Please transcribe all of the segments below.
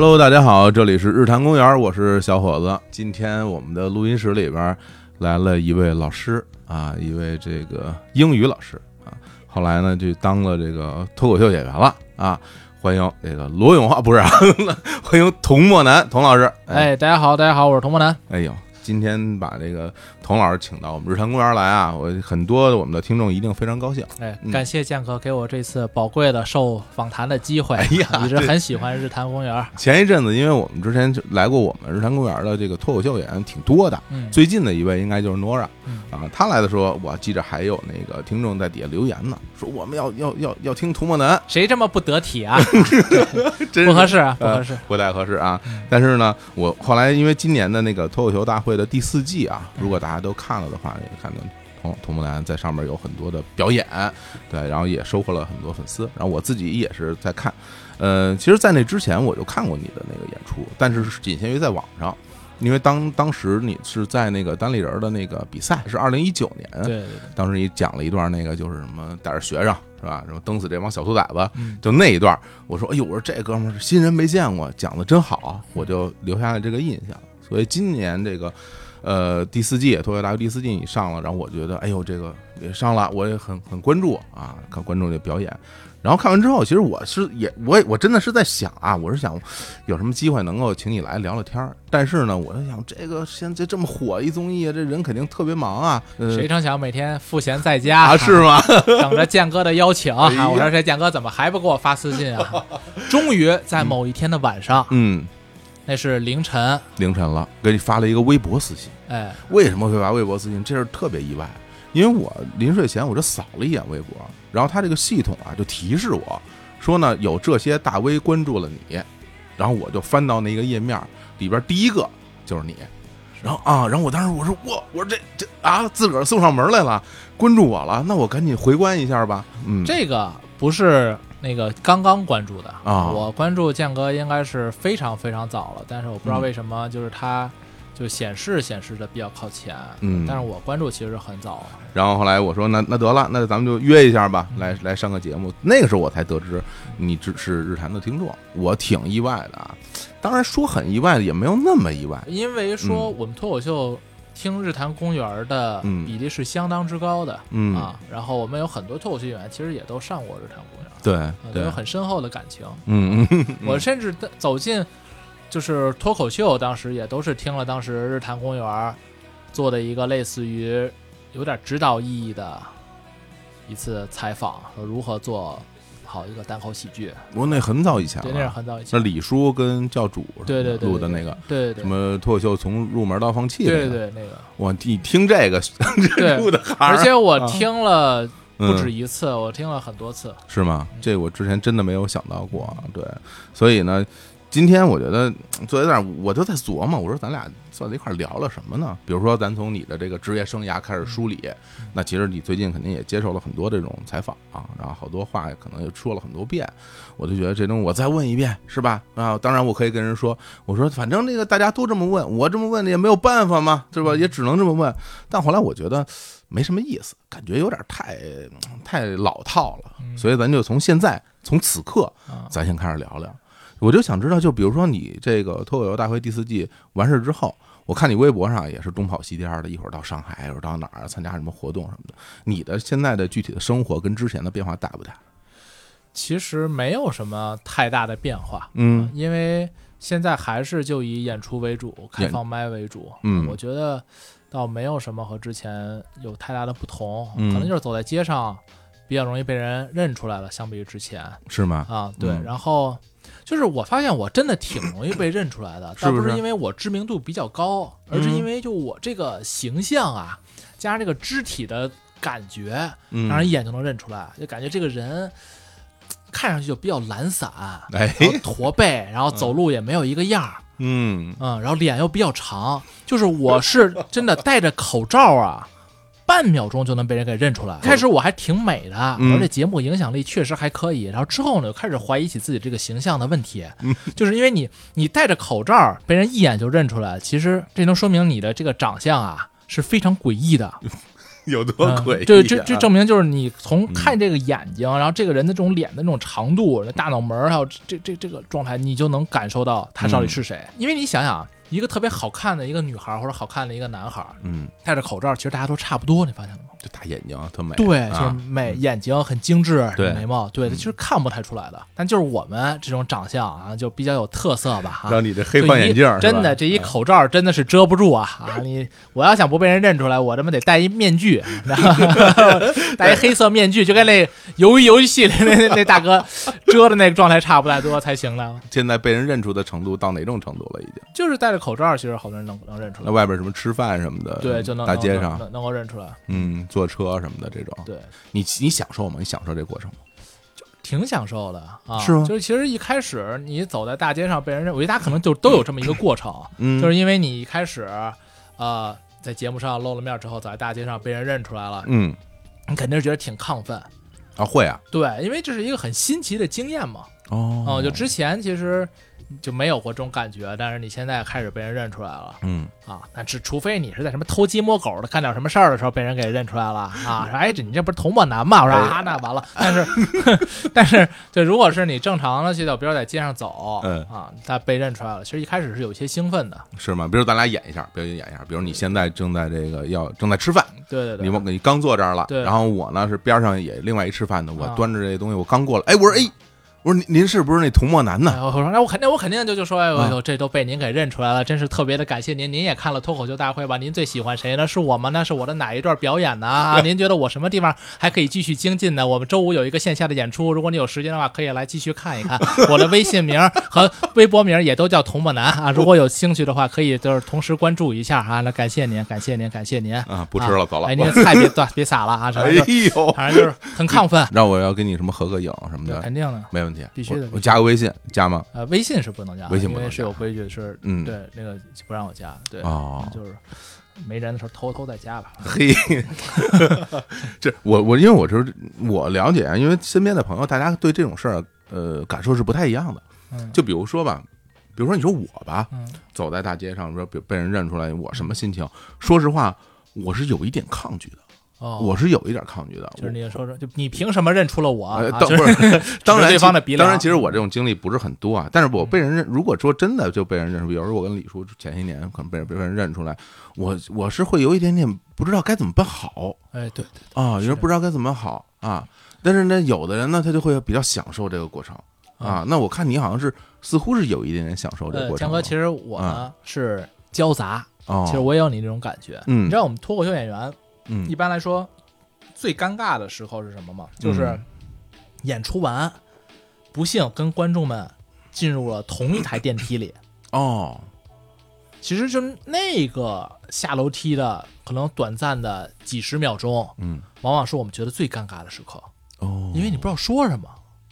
Hello，大家好，这里是日坛公园，我是小伙子。今天我们的录音室里边来了一位老师啊，一位这个英语老师啊，后来呢就当了这个脱口秀演员了啊。欢迎这个罗永浩，不是啊，欢迎童墨南童老师。哎，大家好，大家好，我是童墨南。哎呦。今天把这个童老师请到我们日坛公园来啊，我很多我们的听众一定非常高兴。哎，感谢建哥给我这次宝贵的受访谈的机会。哎呀，一直很喜欢日坛公园。前一阵子，因为我们之前来过我们日坛公园的这个脱口秀演员挺多的，最近的一位应该就是 Nora 啊。他来的时候，我记着还有那个听众在底下留言呢，说我们要要要要听涂墨南，谁这么不得体啊？不合适啊，不合适，不太合适啊。但是呢，我后来因为今年的那个脱口秀大会。的第四季啊，如果大家都看了的话，也看到童童木兰在上面有很多的表演，对，然后也收获了很多粉丝。然后我自己也是在看，呃，其实，在那之前我就看过你的那个演出，但是仅限于在网上，因为当当时你是在那个单立人的那个比赛，是二零一九年，对，当时你讲了一段那个就是什么带着学生是吧，什么蹬死这帮小兔崽子，就那一段，我说，哎呦，我说这哥们儿新人没见过，讲的真好，我就留下了这个印象。所以今年这个，呃，第四季脱口秀大会第四季你上了，然后我觉得，哎呦，这个也上了，我也很很关注啊，看观众这表演。然后看完之后，其实我是也我我真的是在想啊，我是想有什么机会能够请你来聊聊天儿。但是呢，我在想，这个现在这么火一综艺，这人肯定特别忙啊。谁成想每天赋闲在家啊？是吗？等着建哥的邀请啊！我说这建哥怎么还不给我发私信啊？终于在某一天的晚上，嗯。那是凌晨，凌晨了，给你发了一个微博私信。哎，为什么会发微博私信？这事特别意外，因为我临睡前我就扫了一眼微博，然后他这个系统啊就提示我说呢，有这些大 V 关注了你，然后我就翻到那个页面里边，第一个就是你，然后啊，然后我当时我说我我说这这啊，自个儿？送上门来了，关注我了，那我赶紧回关一下吧。嗯，这个不是。那个刚刚关注的啊，我关注建哥应该是非常非常早了，但是我不知道为什么，就是他就显示显示的比较靠前，嗯，但是我关注其实很早。然后后来我说那那得了，那咱们就约一下吧，来来上个节目。那个时候我才得知你只是日坛的听众，我挺意外的啊。当然说很意外的，也没有那么意外，因为说我们脱口秀。听日坛公园的比例是相当之高的，嗯啊，然后我们有很多脱口秀演员其实也都上过日坛公园，对，都有很深厚的感情，嗯嗯，我甚至走进就是脱口秀，当时也都是听了当时日坛公园做的一个类似于有点指导意义的一次采访，说如何做。好一个单口喜剧，不过那很早以前了，对，那是很早以前。那李叔跟教主对对录的那个，对对，什么脱口秀从入门到放弃，对对那个。我你听这个 录的，而且我听了不止一次，我听了很多次，是吗？这我之前真的没有想到过，对，所以呢。今天我觉得坐在那儿，我就在琢磨，我说咱俩坐在一块儿聊了什么呢？比如说，咱从你的这个职业生涯开始梳理，那其实你最近肯定也接受了很多这种采访啊，然后好多话可能也说了很多遍，我就觉得这东西我再问一遍是吧？啊，当然我可以跟人说，我说反正这个大家都这么问，我这么问也没有办法嘛，对吧？也只能这么问。但后来我觉得没什么意思，感觉有点太太老套了，所以咱就从现在从此刻，咱先开始聊聊。我就想知道，就比如说你这个脱口秀大会第四季完事之后，我看你微博上也是东跑西颠的，一会儿到上海，一会儿到哪儿参加什么活动什么的。你的现在的具体的生活跟之前的变化大不大？其实没有什么太大的变化，嗯，因为现在还是就以演出为主，开放麦为主，嗯，我觉得倒没有什么和之前有太大的不同，可能就是走在街上比较容易被人认出来了，相比于之前，是吗？啊，对，然后。就是我发现我真的挺容易被认出来的，倒不是因为我知名度比较高，而是因为就我这个形象啊，加上这个肢体的感觉，让人一眼就能认出来，就感觉这个人看上去就比较懒散，哎，驼背，然后走路也没有一个样儿，嗯嗯，然后脸又比较长，就是我是真的戴着口罩啊。半秒钟就能被人给认出来。开始我还挺美的，而且节目影响力确实还可以。然后之后呢，就开始怀疑起自己这个形象的问题，就是因为你你戴着口罩，被人一眼就认出来。其实这能说明你的这个长相啊是非常诡异的。有多诡异、啊嗯这这这证明就是你从看这个眼睛，然后这个人的这种脸的那种长度、大脑门儿，还有这这这这个状态，你就能感受到他到底是谁。因为你想想，一个特别好看的一个女孩儿或者好看的一个男孩儿，嗯，戴着口罩，其实大家都差不多，你发现了吗？这大眼睛特美，对，就是啊，美，眼睛很精致，对眉毛，对，其实看不太出来的。但就是我们这种长相啊，就比较有特色吧，啊。让你这黑框眼镜真的，这一口罩真的是遮不住啊啊！你我要想不被人认出来，我他妈得戴一面具，戴一黑色面具，就跟那鱿鱼游戏里那那 那大哥遮的那个状态差不太多才行呢。现在被人认出的程度到哪种程度了？已经。就是戴着口罩，其实好多人能能认出来，那外边什么吃饭什么的，对，就能大街上，能够认出来。嗯，坐车什么的这种，对，你你享受吗？你享受这过程吗？挺享受的啊，是吗？就是其实一开始你走在大街上被人认，我觉得大家可能就都有这么一个过程，嗯，就是因为你一开始，呃，在节目上露了面之后，走在大街上被人认出来了，嗯。你肯定是觉得挺亢奋。啊会啊，对，因为这是一个很新奇的经验嘛。哦。哦、就之前其实就没有过这种感觉，但是你现在开始被人认出来了嗯啊。那只除非你是在什么偷鸡摸狗的干点什么事儿的时候被人给认出来了啊，说哎这你这不是童漠男吗？我说啊那完了。但是 但是对，如果是你正常的去到，比如在街上走，嗯啊，他被认出来了，其实一开始是有些兴奋的。是吗？比如咱俩演一下，表演演一下，比如你现在正在这个要正在吃饭，对对对，你你刚坐这儿了，对然后我呢是边上也另外一吃饭的，我啊端着这东西我刚过来，哎，我说哎，我说您您是不是那童墨男哎呢？我说那我肯定我肯定就就说哎呦啊呦，这都被您给认出来了，真是特别的感谢您。您也看了脱口秀大会吧？您最喜欢谁呢？是我吗？那是我的哪一段表演呢？啊，您觉得我什么地方还可以继续精进呢？我们周五有一个线下的演出，如果你有时间的话，可以来继续看一看。我的微信名和微博名也都叫童墨男啊，如果有兴趣的话，可以就是同时关注一下啊。那感谢您，感谢您，感谢您。啊，不吃了，走了。哎，您的菜别别撒了啊，反哎呦，反正就是很亢奋，让我要跟你什么合个影什么的，肯定的。没问题，必须的我我加个微信，加吗？呃，微信是不能加，微信不能是有规矩，是嗯对那个不让我加，对，哦就是没人的时候偷偷再加吧。嘿，这我我因为我就是我了解啊，因为身边的朋友，大家对这种事儿呃感受是不太一样的。嗯，就比如说吧，比如说你说我吧，嗯走在大街上说被被人认出来，我什么心情？说实话，我是有一点抗拒的，哦，我是有一点抗拒的。就是你说说，就你凭什么认出了我？当不是，当然对方的鼻梁当然，其实我这种经历不是很多啊。但是我被人认，如果说真的就被人认出，比如说我跟李叔前些年可能被人被人认出来，我我是会有一点点不知道该怎么办好哎，对，啊，有是人不知道该怎么好啊。但是呢，有的人呢，他就会比较享受这个过程啊。那我看你好像是似乎是有一点点享受这个呃，过程的。江哥，其实我呢是交杂，哦，其实我也有你这种感觉。嗯你知道我们脱口秀演员嗯一般来说最尴尬的时候是什么吗？就是嗯演出完，不幸跟观众们进入了同一台电梯里。哦，其实就那个下楼梯的可能短暂的几十秒钟，嗯往往是我们觉得最尴尬的时刻，哦，因为你不知道说什么。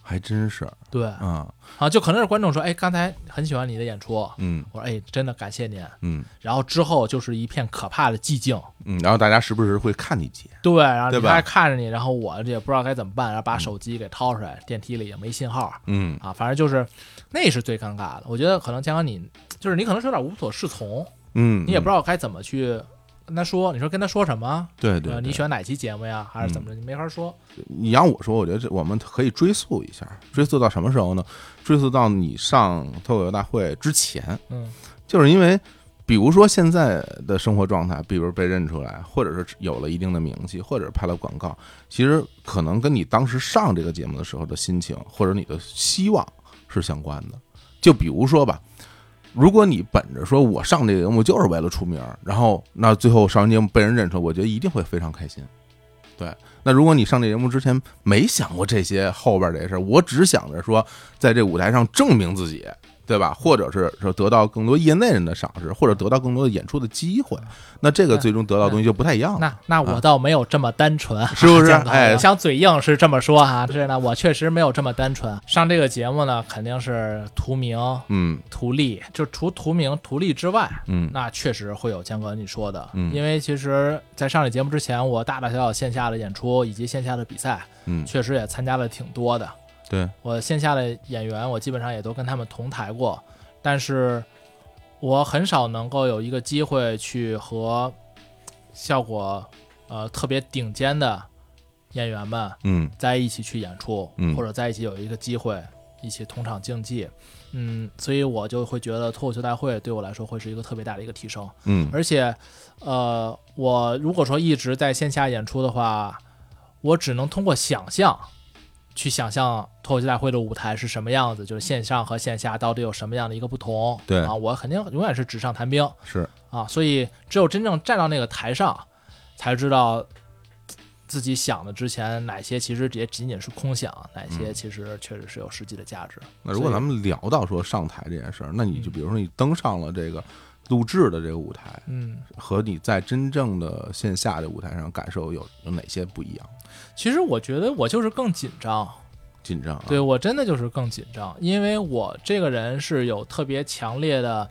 还真是对啊，啊，就可能是观众说，哎，刚才很喜欢你的演出，嗯我说，哎，真的感谢您。嗯然后之后就是一片可怕的寂静，嗯，然后大家时不时会看你几眼，对，然后对吧你还看着你，然后我也不知道该怎么办，然后把手机给掏出来，电梯里也没信号嗯啊，反正就是那是最尴尬的。我觉得可能江哥你就是你可能是有点无所适从，嗯，你也不知道，道该怎么去跟他说，你说跟他说什么？对对，呃，你选哪期节目呀？还是怎么着？你没法说。你让我说，我觉得这我们可以追溯一下，追溯到什么时候呢？追溯到你上脱口秀大会之前，嗯就是因为，比如说现在的生活状态，比如被认出来，或者是有了一定的名气，或者拍了广告，其实可能跟你当时上这个节目的时候的心情，或者你的希望是相关的。就比如说吧，如果你本着说我上这个节目就是为了出名，然后那最后上完节目被人认出来，我觉得一定会非常开心。对，那如果你上这节目之前没想过这些后边这些事儿，我只想着说在这舞台上证明自己，对吧？或者是说得到更多业内人的赏识，或者得到更多的演出的机会，那这个最终得到的东西就不太一样了。那那我倒没有这么单纯，啊 是不是？哎。我想嘴硬是这么说哈，是呢我确实没有这么单纯。上这个节目呢，肯定是图名、嗯。图利，就除图名、图利之外，嗯。那确实会有江哥你说的，嗯。因为其实，在上这节目之前，我大大小小线下的演出以及线下的比赛，嗯，确实也参加了挺多的。对，我线下的演员，我基本上也都跟他们同台过，但是我很少能够有一个机会去和效果呃特别顶尖的演员们嗯。在一起去演出，嗯。或者在一起有一个机会一起同场竞技，嗯，所以我就会觉得脱口秀大会对我来说会是一个特别大的一个提升。嗯。而且，呃，我如果说一直在线下演出的话，我只能通过想象去想象脱口秀大会的舞台是什么样子，就是线上和线下到底有什么样的一个不同。对啊，我肯定永远是纸上谈兵是啊，所以只有真正站到那个台上，才知道。自己想的之前哪些其实也仅仅是空想，哪些嗯其实确实是有实际的价值。那如果咱们聊到说上台这件事儿，那你就比如说你登上了这个录制的这个舞台，嗯，和你在真正的线下的舞台上感受有有哪些不一样？其实我觉得我就是更紧张，紧张啊，对我真的就是更紧张，因为我这个人是有特别强烈的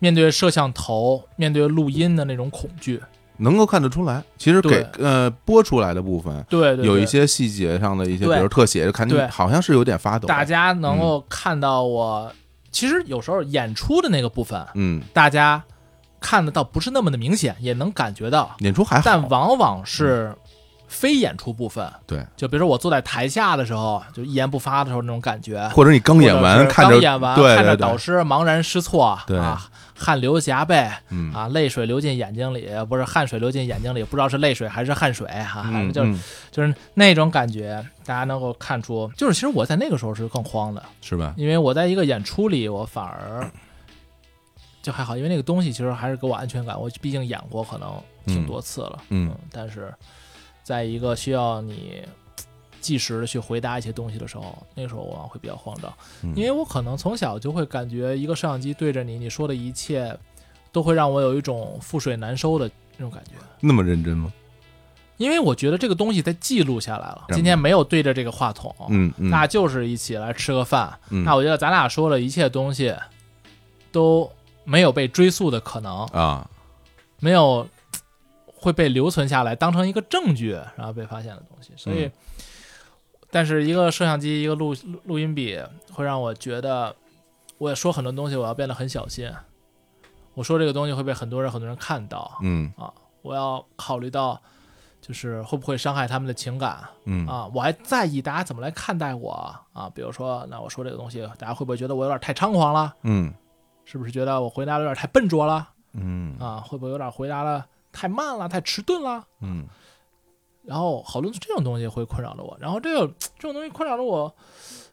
面对摄像头、面对录音的那种恐惧。能够看得出来。其实给呃播出来的部分对有一些细节上的一些，比如特写，看对。你好像是有点发抖。大家能够看到我。其实有时候演出的那个部分，嗯，大家看得到不是那么的明显，也能感觉到，演出还好，但往往是非演出部分。对，就比如说我坐在台下的时候，就一言不发的时候那种感觉，或者你刚演完，看着刚演完，对看着导师茫然失措，对。啊，汗流浃背，嗯。啊，泪水流进眼睛里，不是汗水流进眼睛里，不知道是泪水还是汗水哈、就是、就是那种感觉，大家能够看出，就是其实我在那个时候是更慌的，是吧？因为我在一个演出里，我反而就还好，因为那个东西其实还是给我安全感，我毕竟演过可能挺多次了，嗯但是在一个需要你。即时的去回答一些东西的时候，那个时候我往往会比较慌张，嗯因为我可能从小就会感觉一个摄像机对着你，你说的一切都会让我有一种覆水难收的那种感觉。那么认真吗？因为我觉得这个东西在记录下来了，嗯今天没有对着这个话筒，嗯嗯，那就是一起来吃个饭。嗯那我觉得咱俩说的一切东西都没有被追溯的可能，啊，没有会被留存下来，当成一个证据，然后被发现的东西。所以，嗯但是一个摄像机，一个录录录音笔，会让我觉得，我也说很多东西，我要变得很小心。我说这个东西会被很多人很多人看到，嗯我要考虑到，就是会不会伤害他们的情感嗯啊？我还在意大家怎么来看待我啊？比如说，那我说这个东西，大家会不会觉得我有点太猖狂了？嗯是不是觉得我回答的有点太笨拙了嗯啊？会不会有点回答的太慢了、太迟钝了？嗯。然后好多这种东西会困扰着我，然后这个这种东西困扰着我，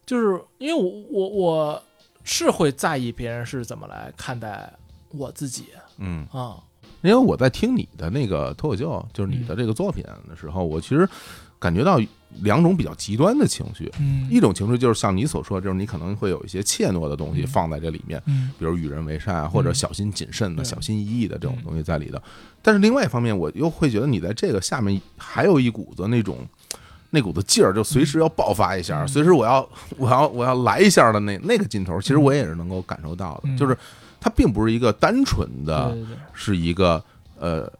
就是因为我我我是会在意别人是怎么来看待我自己。嗯，啊，因为我在听你的那个脱口秀，就是你的这个作品的时候，我其实感觉到两种比较极端的情绪。嗯。一种情绪就是像你所说，就是你可能会有一些怯懦的东西嗯。放在这里面，嗯。比如与人为善啊，或者嗯。小心谨慎的、对。小心翼翼的这种东西在里头。但是另外一方面，我又会觉得你在这个下面还有一股子那种那股子劲儿，就随时要爆发一下，嗯。随时我要我要我要来一下的那那个劲头，其实我也是能够感受到的，嗯。就是它并不是一个单纯的。是一个呃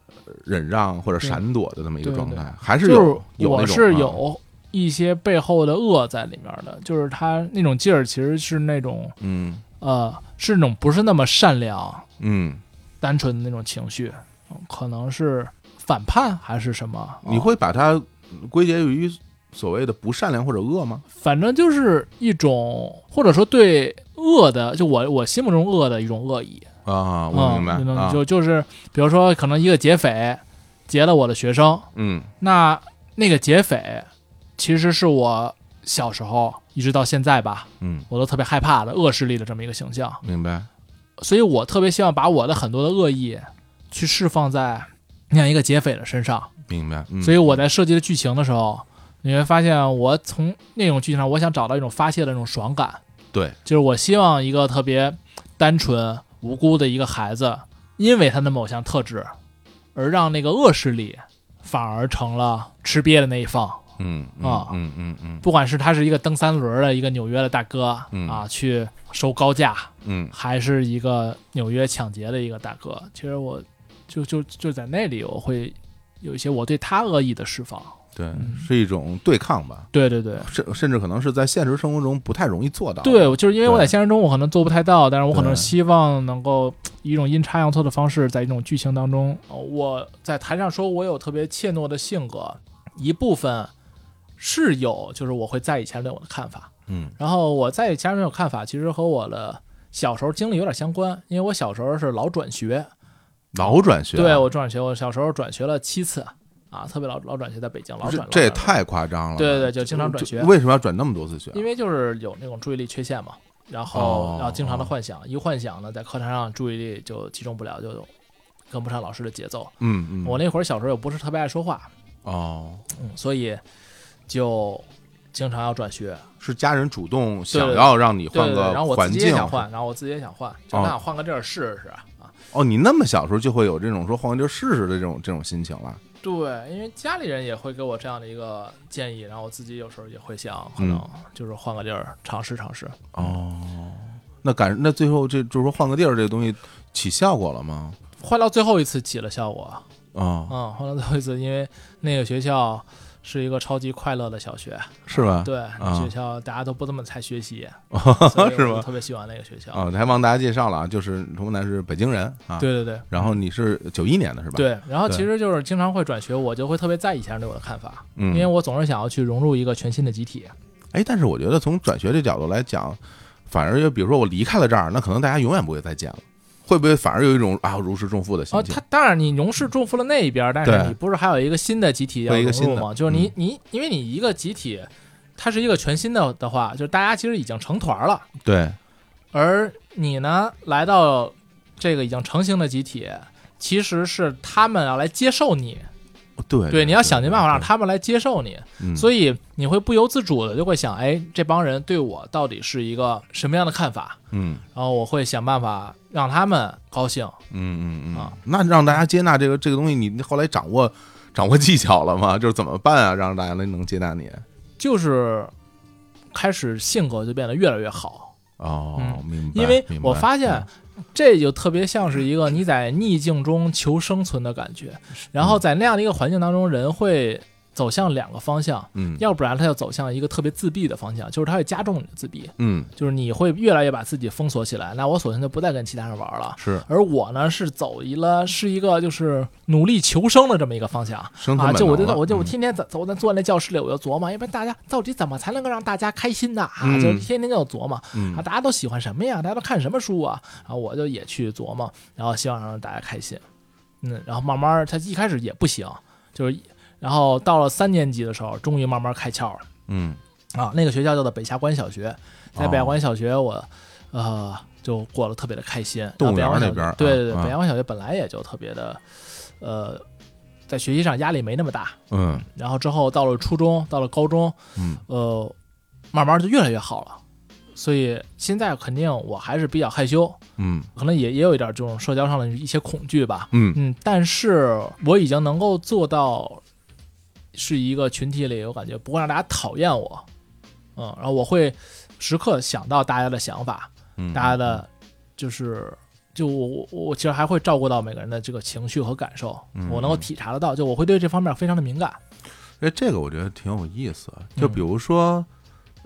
忍让或者闪躲的这么一个状态，还是有有我那种啊是有一些背后的恶在里面的，就是他那种劲儿其实是那种嗯呃是那种不是那么善良、嗯，单纯的那种情绪，嗯可能是反叛还是什么？你哦会把它归结于所谓的不善良或者恶吗？反正就是一种或者说对恶的，就我我心目中恶的一种恶意。啊，我明白嗯、就就就是比如说可能一个劫匪劫了我的学生，嗯。那那个劫匪其实是我小时候一直到现在吧，嗯，我都特别害怕的恶势力的这么一个形象，明白，所以我特别希望把我的很多的恶意去释放在那样一个劫匪的身上。明白，嗯。所以我在设计的剧情的时候，你会发现我从那种剧情上，我想找到一种发泄的那种爽感，对，就是我希望一个特别单纯无辜的一个孩子，因为他的某项特质，而让那个恶势力反而成了吃瘪的那一方。嗯啊嗯嗯嗯不管是他是一个蹬三轮的一个纽约的大哥、嗯啊，去收高价，嗯还是一个纽约抢劫的一个大哥，其实我就就就在那里，我会有一些我对他恶意的释放。对，是一种对抗吧，对对对。甚甚至可能是在现实生活中不太容易做到。对，就是因为我在现实中我可能做不太到，但是我可能希望能够以一种阴差阳错的方式，在一种剧情当中，呃我在台上说我有特别怯懦的性格，一部分是有，就是我会在意前人对我的看法，嗯。然后我在意前人对我看法，其实和我的小时候经历有点相关，因为我小时候是老转学，老转学啊，对我转学，我小时候转学了七次啊，特别老老转学，在北京老这转，这也太夸张了。对对对，就经常转学，为什么要转那么多次学啊？因为就是有那种注意力缺陷嘛，然哦后然后经常的幻想，一幻想呢，在课堂上注意力就集中不了，就跟不上老师的节奏。嗯嗯，我那会儿小时候又不是特别爱说话，哦，嗯，所以就经常要转学。是家人主动想要让你换个然后我环境自己也想。换，然后我自己也想换，就哦那换个地儿试试啊。哦，你那么小时候就会有这种说换个地儿试试的这种这种心情了。对，因为家里人也会给我这样的一个建议，然后我自己有时候也会想，可嗯能就是换个地儿尝试尝试。哦，那感那最后这就是说换个地儿这个东西起效果了吗？换到最后一次起了效果，啊，嗯，换到最后一次，因为那个学校是一个超级快乐的小学，是吧？对，啊。学校大家都不怎么太学习，是吗？特别喜欢那个学校。啊，还帮大家介绍了啊，就是童梦楠是北京人啊，，对对对。然后你是九一年的是吧？，对，然后其实就是经常会转学，我就会特别在意前人对我的看法，嗯，因为我总是想要去融入一个全新的集体。哎，但是我觉得从转学这角度来讲，反而就比如说我离开了这儿，那可能大家永远不会再见了，会不会反而有一种啊如释重负的心哦，情？他当然你如释重负了那一边，但是你不是还有一个新的集体要融入吗？就是你嗯你因为你一个集体，它是一个全新的的话，就是大家其实已经成团了，对，而你呢来到这个已经成型的集体，其实是他们要来接受你，对对，你要想尽办法让他们来接受你，嗯所以你会不由自主的就会想，哎，这帮人对我到底是一个什么样的看法？嗯然后我会想办法让他们高兴。嗯嗯嗯啊，那让大家接纳这个这个东西，你后来掌握掌握技巧了吗？就是怎么办啊，让大家能能接纳你？就是开始性格就变得越来越好，哦，嗯明白。因为我发现这就特别像是一个 你在逆境中求生存的感觉，然后在那样的一个环境当中，人会走向两个方向，嗯要不然他就走向一个特别自闭的方向，就是他会加重你的自闭，嗯就是你会越来越把自己封锁起来，那我索性就不再跟其他人玩了。是而我呢，是走一了，是一个就是努力求生的这么一个方向啊！就我就我就天天在走在坐在那教室里，我就琢磨，要不然大家到底怎么才能够让大家开心呢？啊，嗯就天天就琢磨啊，嗯大家都喜欢什么呀？大家都看什么书啊？然后我就也去琢磨，然后希望让大家开心。嗯，然后慢慢他一开始也不行，就是然后到了三年级的时候，终于慢慢开窍了。嗯啊，那个学校叫做北下关小学，在北峡哦关小学我，呃，就过得特别的开心。动物园那边对对对，啊北峡关小学本来也就特别的，呃，在学习上压力没那么大。嗯然后之后到了初中，到了高中，嗯呃，慢慢就越来越好了。所以现在肯定我还是比较害羞，嗯可能也也有一点这种社交上的一些恐惧吧。嗯嗯，但是我已经能够做到，是一个群体里，我感觉不会让大家讨厌我，嗯，然后我会时刻想到大家的想法，嗯，大家的，就是，就我我我其实还会照顾到每个人的这个情绪和感受，嗯我能够体察得到，就我会对这方面非常的敏感，哎，这个我觉得挺有意思。就嗯。比如说，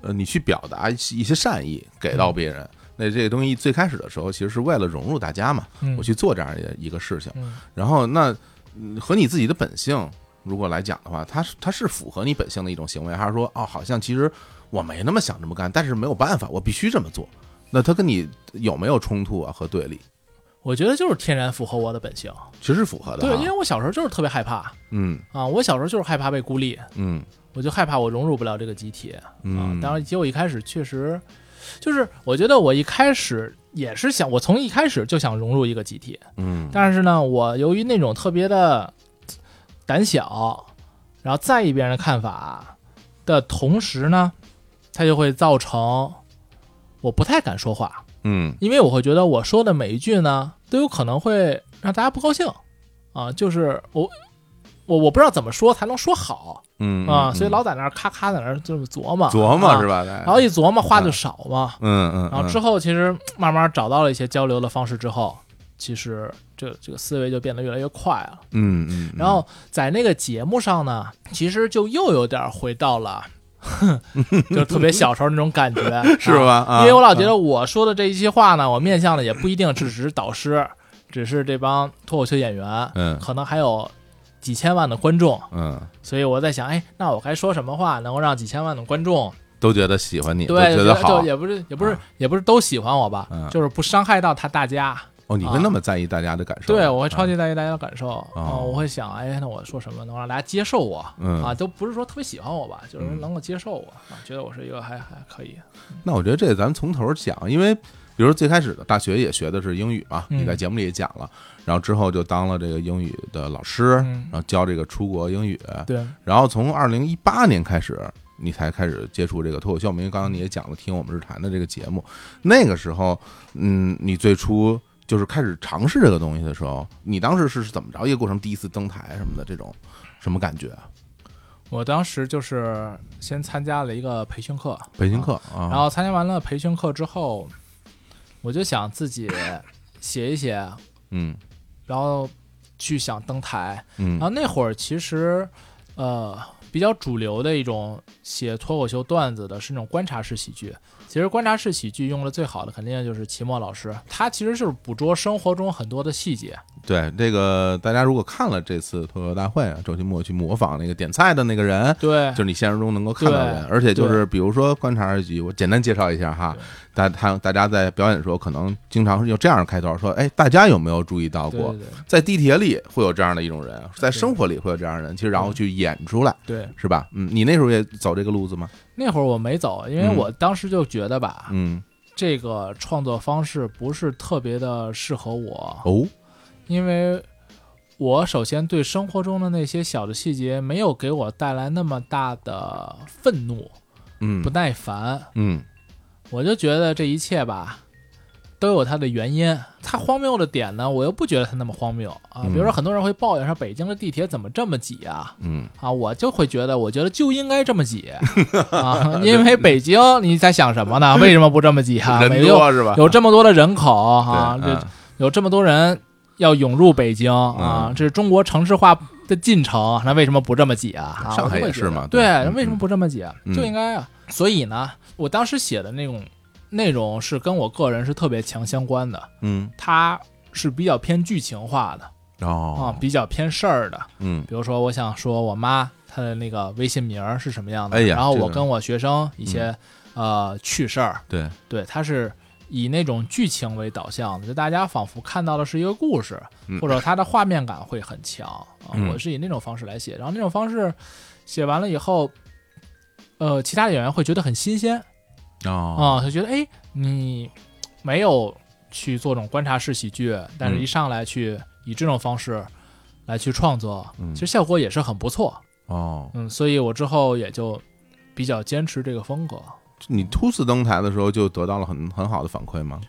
呃，你去表达一些善意给到别人，那这个东西最开始的时候，其实是为了融入大家嘛，嗯，我去做这样的一个事情。嗯。然后那嗯和你自己的本性如果来讲的话，它是它是符合你本性的一种行为，还是说哦，好像其实我没那么想这么干，但是没有办法，我必须这么做？那它跟你有没有冲突啊和对立？我觉得就是天然符合我的本性，其实是符合的对，因为我小时候就是特别害怕。嗯。啊，我小时候就是害怕被孤立，嗯。我就害怕我融入不了这个集体。啊。嗯，当然，结果一开始确实，就是我觉得我一开始也是想，我从一开始就想融入一个集体，嗯。但是呢，我由于那种特别的胆小，然后在意别人的看法的同时呢，它就会造成我不太敢说话，嗯。因为我会觉得我说的每一句呢，都有可能会让大家不高兴。啊，就是我。我我不知道怎么说才能说好。嗯啊，嗯所以老在那儿咔咔在那儿就是琢磨。琢磨啊是吧？然后一琢磨话就少嘛，嗯嗯，然后之后其实慢慢找到了一些交流的方式之后，其实这这个思维就变得越来越快了。嗯嗯，然后在那个节目上呢，其实就又有点回到了，就特别小时候那种感觉，是吧？啊？啊因为我老觉得我说的这一些话呢，我面向的也不一定只是导师，只是这帮脱口秀演员，嗯可能还有几千万的观众，嗯，所以我在想，哎，那我该说什么话能够让几千万的观众都觉得喜欢你，对觉得好就。也不是也不是、啊也不是都喜欢我吧，嗯就是不伤害到他大家。哦，你会那么在意大家的感受？对，我会超啊级在意大家的感受，哦。嗯我会想，哎，那我说什么能让大家接受我？嗯。啊，都不是说特别喜欢我吧，就是嗯。能够接受我，啊，觉得我是一个还还可以。那我觉得这咱从头讲，因为比如最开始的大学也学的是英语嘛，嗯你在节目里也讲了，然后之后就当了这个英语的老师，嗯然后教这个出国英语，对，然后从二零一八年开始，你才开始接触这个脱口秀，因为刚刚你也讲了听我们日谈的这个节目，那个时候，嗯，你最初就是开始尝试这个东西的时候，你当时是是怎么着一个过程？第一次登台什么的这种什么感觉啊？我当时就是先参加了一个培训课，培训课啊，然后参加完了培训课之后，我就想自己写一写，嗯然后去想登台。嗯然后那会儿其实，呃，比较主流的一种写脱口秀段子的是那种观察式喜剧。其实观察式喜剧用的最好的肯定就是齐墨老师，他其实就是捕捉生活中很多的细节。对这个，大家如果看了这次脱口秀大会啊，周奇墨去模仿那个点菜的那个人，对。就是你现实中能够看到的人，而且就是比如说观察二集，我简单介绍一下哈，大他大家在表演的时候可能经常用这样的开头说，哎，大家有没有注意到过？在地铁里会有这样的一种人，在生活里会有这样的人，其实然后去演出来，对，是吧？嗯，你那时候也走这个路子吗？那会儿我没走，因为嗯我当时就觉得吧，嗯，这个创作方式不是特别的适合我，哦，因为我首先对生活中的那些小的细节没有给我带来那么大的愤怒、嗯不耐烦，嗯我就觉得这一切吧。都有它的原因，它荒谬的点呢，我又不觉得它那么荒谬啊。嗯比如说，很多人会抱怨说北京的地铁怎么这么挤啊？嗯啊，我就会觉得，我觉得就应该这么挤 啊，因为北京，你在想什么呢？为什么不这么挤啊？人多是吧？有这么多的人口啊，这有这么多人要涌入北京啊，嗯这是中国城市化的进程，那为什么不这么挤啊？啊上海也是嘛对，为什么不这么挤就应该啊。所以呢，我当时写的那种内容是跟我个人是特别强相关的，嗯。它是比较偏剧情化的啊哦，比较偏事儿的。嗯。比如说，我想说我妈她的那个微信名儿是什么样的，哎呀然后我跟我学生一些、呃趣事儿，对，对，它是以那种剧情为导向的，就大家仿佛看到的是一个故事，嗯或者它的画面感会很强我是以那种方式来写，然后那种方式写完了以后，呃，其他的演员会觉得很新鲜哦，啊，他觉得哎，你没有去做这种观察式喜剧，但是嗯一上来去以这种方式来去创作，嗯其实效果也是很不错。哦，嗯，所以我之后也就比较坚持这个风格。你初次登台的时候就得到了很很好的反馈吗？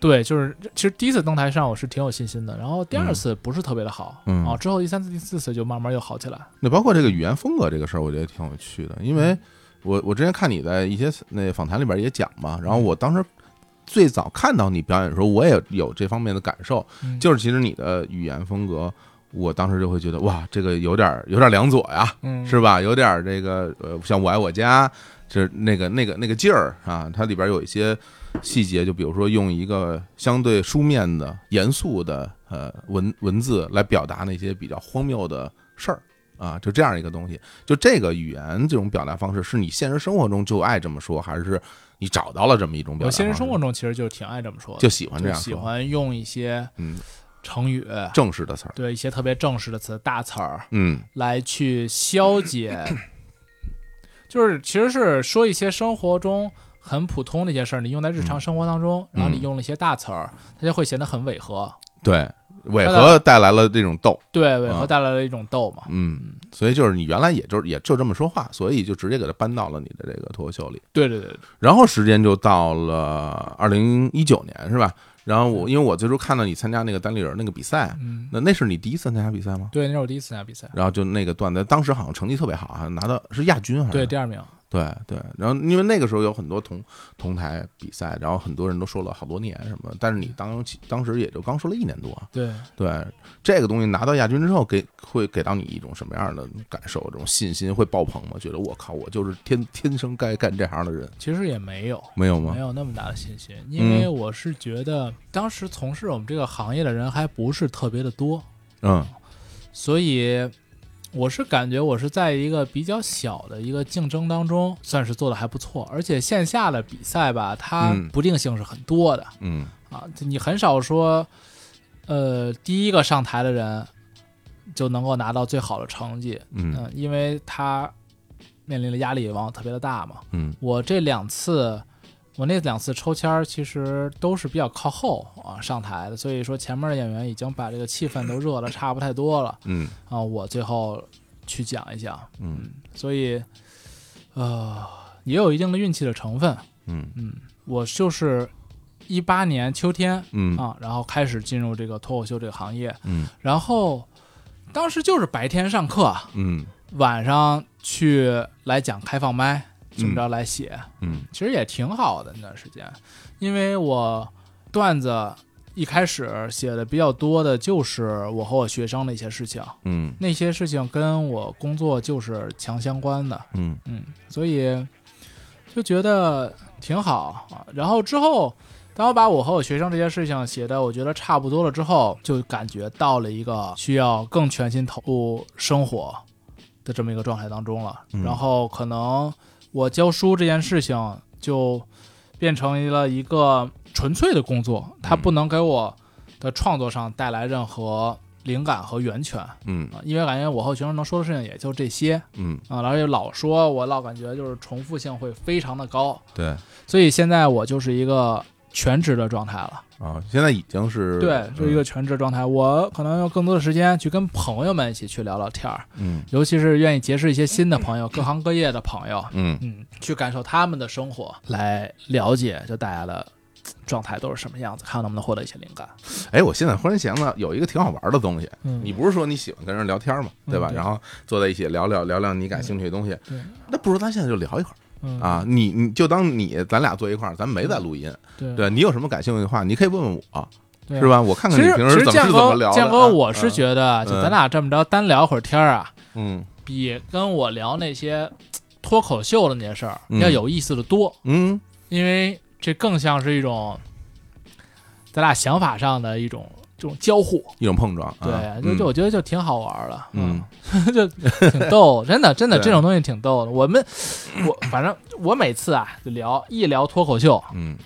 对，就是其实第一次登台上我是挺有信心的，然后第二嗯次不是特别的好，嗯啊，之后第三次、第四次就慢慢又好起来。那包括这个语言风格这个事儿，我觉得挺有趣的，因嗯为我我之前看你在一些那访谈里边也讲嘛，然后我当时最早看到你表演的时候，我也有这方面的感受，嗯就是其实你的语言风格，我当时就会觉得哇，这个有点有点梁左呀，嗯，是吧？有点这个呃，像我爱我家，就是那个那个那个劲儿啊，它里边有一些细节，就比如说用一个相对书面的、严肃的呃文文字来表达那些比较荒谬的事儿啊，就这样一个东西。就这个语言这种表达方式，是你现实生活中就爱这么说，还是你找到了这么一种表达方式？我现实生活中其实就挺爱这么说的，就喜欢这样喜，欢用一些嗯，成语，正式的词儿，对一些特别正式的词、大词儿嗯。来去消解，就是其实是说一些生活中。很普通的一些事儿，你用在日常生活当中，然后你用了一些大词儿，它就会显得很违和。对，违和带来了这种逗。对，违啊和带来了一种逗嘛。嗯，所以就是你原来也就是也就这么说话，所以就直接给它搬到了你的这个脱口秀里。对对对对，然后时间就到了二零一九年，是吧？然后我因为我最初看到你参加那个单立人那个比赛，嗯，那那是你第一次参加比赛吗？对，那是我第一次参加比赛，然后就那个段子，当时好像成绩特别好，好像拿到是亚军还是对，第二名。对对，然后因为那个时候有很多同同台比赛，然后很多人都说了好多年什么，但是你当当时也就刚说了一年多，对对，这个东西拿到亚军之后，给会给到你一种什么样的感受？这种信心会爆棚吗？觉得我靠，我就是天天生该干这行的人？其实也没有，没有吗？没有那么大的信心，因为我是觉得当时从事我们这个行业的人还不是特别的多，嗯，所以。我是感觉我是在一个比较小的一个竞争当中，算是做的还不错，而且线下的比赛吧，它不定性是很多的，嗯。啊，你很少说，呃，第一个上台的人就能够拿到最好的成绩，嗯，因为他面临的压力往往特别的大嘛，嗯，我这两次。我那两次抽签儿其实都是比较靠后啊上台的，所以说前面的演员已经把这个气氛都 热的差不太多了。嗯啊，我最后去讲一讲。嗯，所以呃也有一定的运气的成分。嗯嗯，我就是一八年秋天嗯啊，然后开始进入这个脱口秀这个行业。嗯，然后当时就是白天上课，嗯，晚上去来讲开放麦。这么着来写，嗯，其实也挺好的那段时间，因为我段子一开始写的比较多的就是我和我学生的一些事情，嗯，那些事情跟我工作就是强相关的，嗯。嗯，所以就觉得挺好。啊。然后之后，当我把我和我学生这些事情写的我觉得差不多了之后，就感觉到了一个需要更全心投入生活的这么一个状态当中了，然后可能。我教书这件事情就变成了一个纯粹的工作，它不能给我的创作上带来任何灵感和源泉。嗯啊，因为感觉我和学生能说的事情也就这些。嗯啊，而且老说，我老感觉就是重复性会非常的高。对，所以现在我就是一个全职的状态了。啊，现在已经是对，是一个全职状态。我可能用更多的时间去跟朋友们一起去聊聊天儿，嗯，尤其是愿意结识一些新的朋友，各行各业的朋友，嗯嗯，去感受他们的生活，来了解就大家的状态都是什么样子，看能不能获得一些灵感。哎，我现在忽然想到有一个挺好玩的东西，嗯，你不是说你喜欢跟人聊天嘛，对吧？然后坐在一起聊聊聊聊你感兴趣的东西，对，那不如咱现在就聊一会儿。嗯啊，你你就当你咱俩坐一块儿，咱没在录音，对，对你有什么感兴趣的话，你可以问问我，是吧？我看看你平时怎么是怎么聊的。建哥，我是觉得，就咱俩这么着单聊会儿天儿啊，嗯，比跟我聊那些脱口秀的那些事儿要有意思的多，嗯，因为这更像是一种咱俩想法上的一种。这种交互，一种碰撞，对，就就我觉得就挺好玩的，嗯，就挺逗，真的真的这种东西挺逗的。我们我反正我每次啊就聊一聊脱口秀，嗯，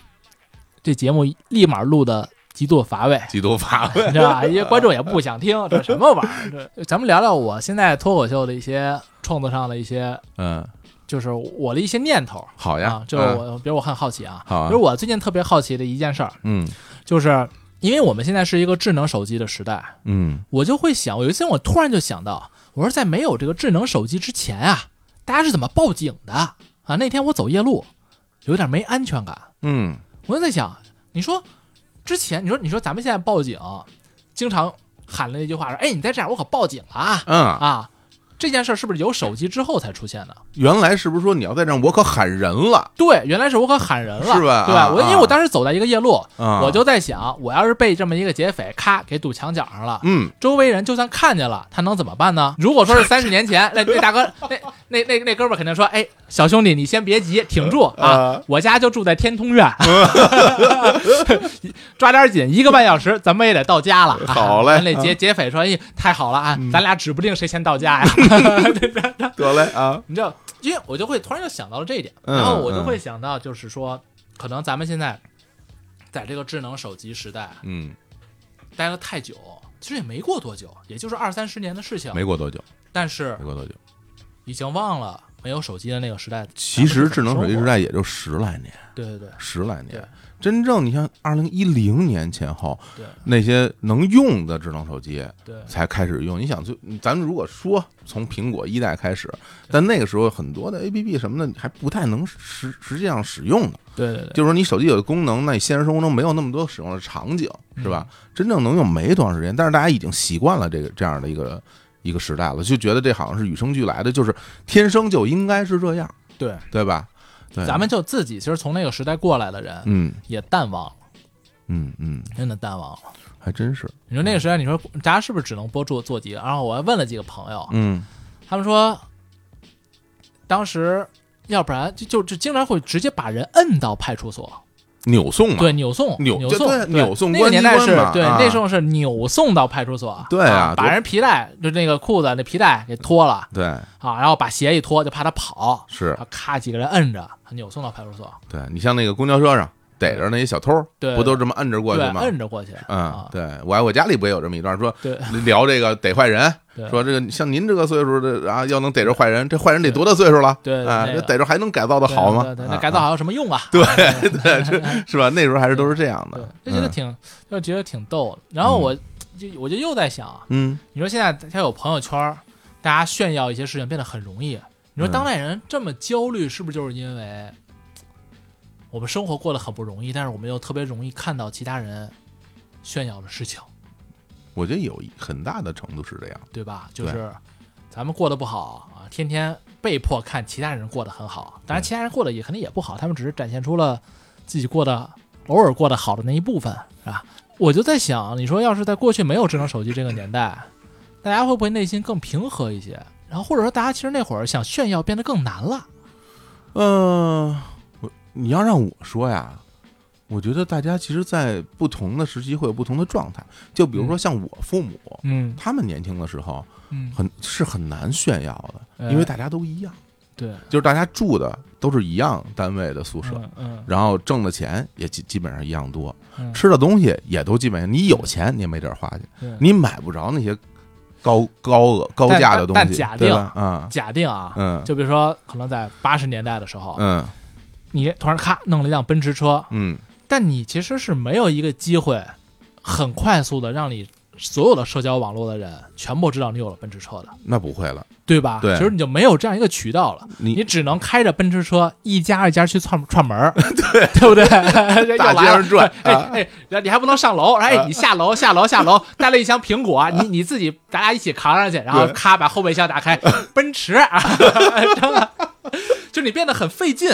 这节目立马录的极度乏味，极度乏味，你知道吧？因为观众也不想听，这什么玩意儿？咱们聊聊我现在脱口秀的一些创作上的一些，嗯，就是我的一些念头。好呀，就是我，比如我很好奇啊，好，比如我最近特别好奇的一件事儿，嗯，就是。因为我们现在是一个智能手机的时代，嗯，我就会想，有一次我突然就想到，我说在没有这个智能手机之前啊，大家是怎么报警的啊？那天我走夜路，有点没安全感，嗯，我就在想，你说之前，你说你说咱们现在报警，经常喊了一句话说，哎，你在这儿，我可报警了啊，嗯啊。这件事是不是有手机之后才出现的？原来是不是说你要在这，我可喊人了？对，原来是我可喊人了，是吧？对，我因为我当时走在一个夜路，我就在想，我要是被这么一个劫匪咔给堵墙角上了，嗯，周围人就算看见了，他能怎么办呢？如果说是三十年前，那那大哥，那那那那哥们肯定说，哎，小兄弟，你先别急，挺住啊，我家就住在天通苑，抓点紧，一个半小时，咱们也得到家了。好嘞，那劫劫匪说，哎，太好了啊，咱俩指不定谁先到家呀。得嘞啊！你知道，因为我就会突然就想到了这一点，然后我就会想到，就是说，可能咱们现在在这个智能手机时代，嗯，待了太久，其实也没过多久，也就是二三十年的事情，没过多久，但是没过多久，已经忘了没有手机的那个时代。其实智能手机时代也就十来年，对对对，十来年。真正你像二零一零年前后，对那些能用的智能手机，对才开始用。你想，就咱们如果说从苹果一代开始，但那个时候很多的 A P P 什么的还不太能实实际上使用的。对对对，就是说你手机有的功能，那你现实生活中没有那么多使用的场景，是吧？真正能用没多长时间，但是大家已经习惯了这个这样的一个一个时代了，就觉得这好像是与生俱来的，就是天生就应该是这样。对，对吧？对，咱们就自己其实从那个时代过来的人，嗯。也淡忘了，嗯嗯，真的淡忘了。还真是，你说那个时代，你说大家是不是只能播做做几个？然后我还问了几个朋友，嗯。他们说，当时要不然就就就经常会直接把人摁到派出所，扭送嘛，对，扭送，扭送，对扭送那个年代是对，那时候是扭送到派出所，对啊把人皮带就那个裤子那皮带给脱了对。啊，然后把鞋一脱，就怕他跑，是。咔几个人摁着，扭送到派出所，对你像那个公交车上逮着那些小偷，对不都这么摁着过去，吗？摁着过去，嗯啊，，对我我家里不也有这么一段说对聊这个逮坏人，对说这个像您这个岁数的啊，要能逮着坏人，这坏人得多大岁数了？对啊，逮着还能改造的好吗？对对，那啊改造好有什么用啊？对对，这是吧？那时候还是都是这样的，，就觉得挺就觉得挺逗的。然后我就我就又在想，嗯你说现在他有朋友圈，大家炫耀一些事情变得很容易。你说嗯当代人这么焦虑，是不是就是因为我们生活过得很不容易，但是我们又特别容易看到其他人炫耀的事情，我觉得有一很大的程度是这样。对吧？就是咱们过得不好啊，天天被迫看其他人过得很好，当然其他人过得也肯定也不好，他们只是展现出了自己过得偶尔过得好的那一部分，是吧？我就在想，你说要是在过去没有智能手机这个年代，大家会不会内心更平和一些？然后或者说大家其实那会儿想炫耀变得更难了？嗯，我你要让我说呀，我觉得大家其实，在不同的时期会有不同的状态。就比如说像我父母，嗯。他们年轻的时候嗯，很是很难炫耀的，哎。因为大家都一样，对，就是大家住的都是一样单位的宿舍，嗯嗯。然后挣的钱也基基本上一样多，嗯，吃的东西也都基本上，你有钱你也没地儿花去，对。你买不着那些高高额高价的东西，但假定对吧？啊，假定啊，嗯。就比如说可能在八十年代的时候，嗯你突然咔弄了一辆奔驰车，嗯，但你其实是没有一个机会，很快速的让你所有的社交网络的人全部知道你有了奔驰车的，那不会了，对吧？对。其实你就没有这样一个渠道了，你你只能开着奔驰车一家一家去串串门儿，对。对不对？大街上转哎啊。哎，你还不能上楼，哎，你下楼下楼下楼，带了一箱苹果，你你自己咱俩一起扛上去，然后咔把后备箱打开，奔驰啊，真的，就你变得很费劲。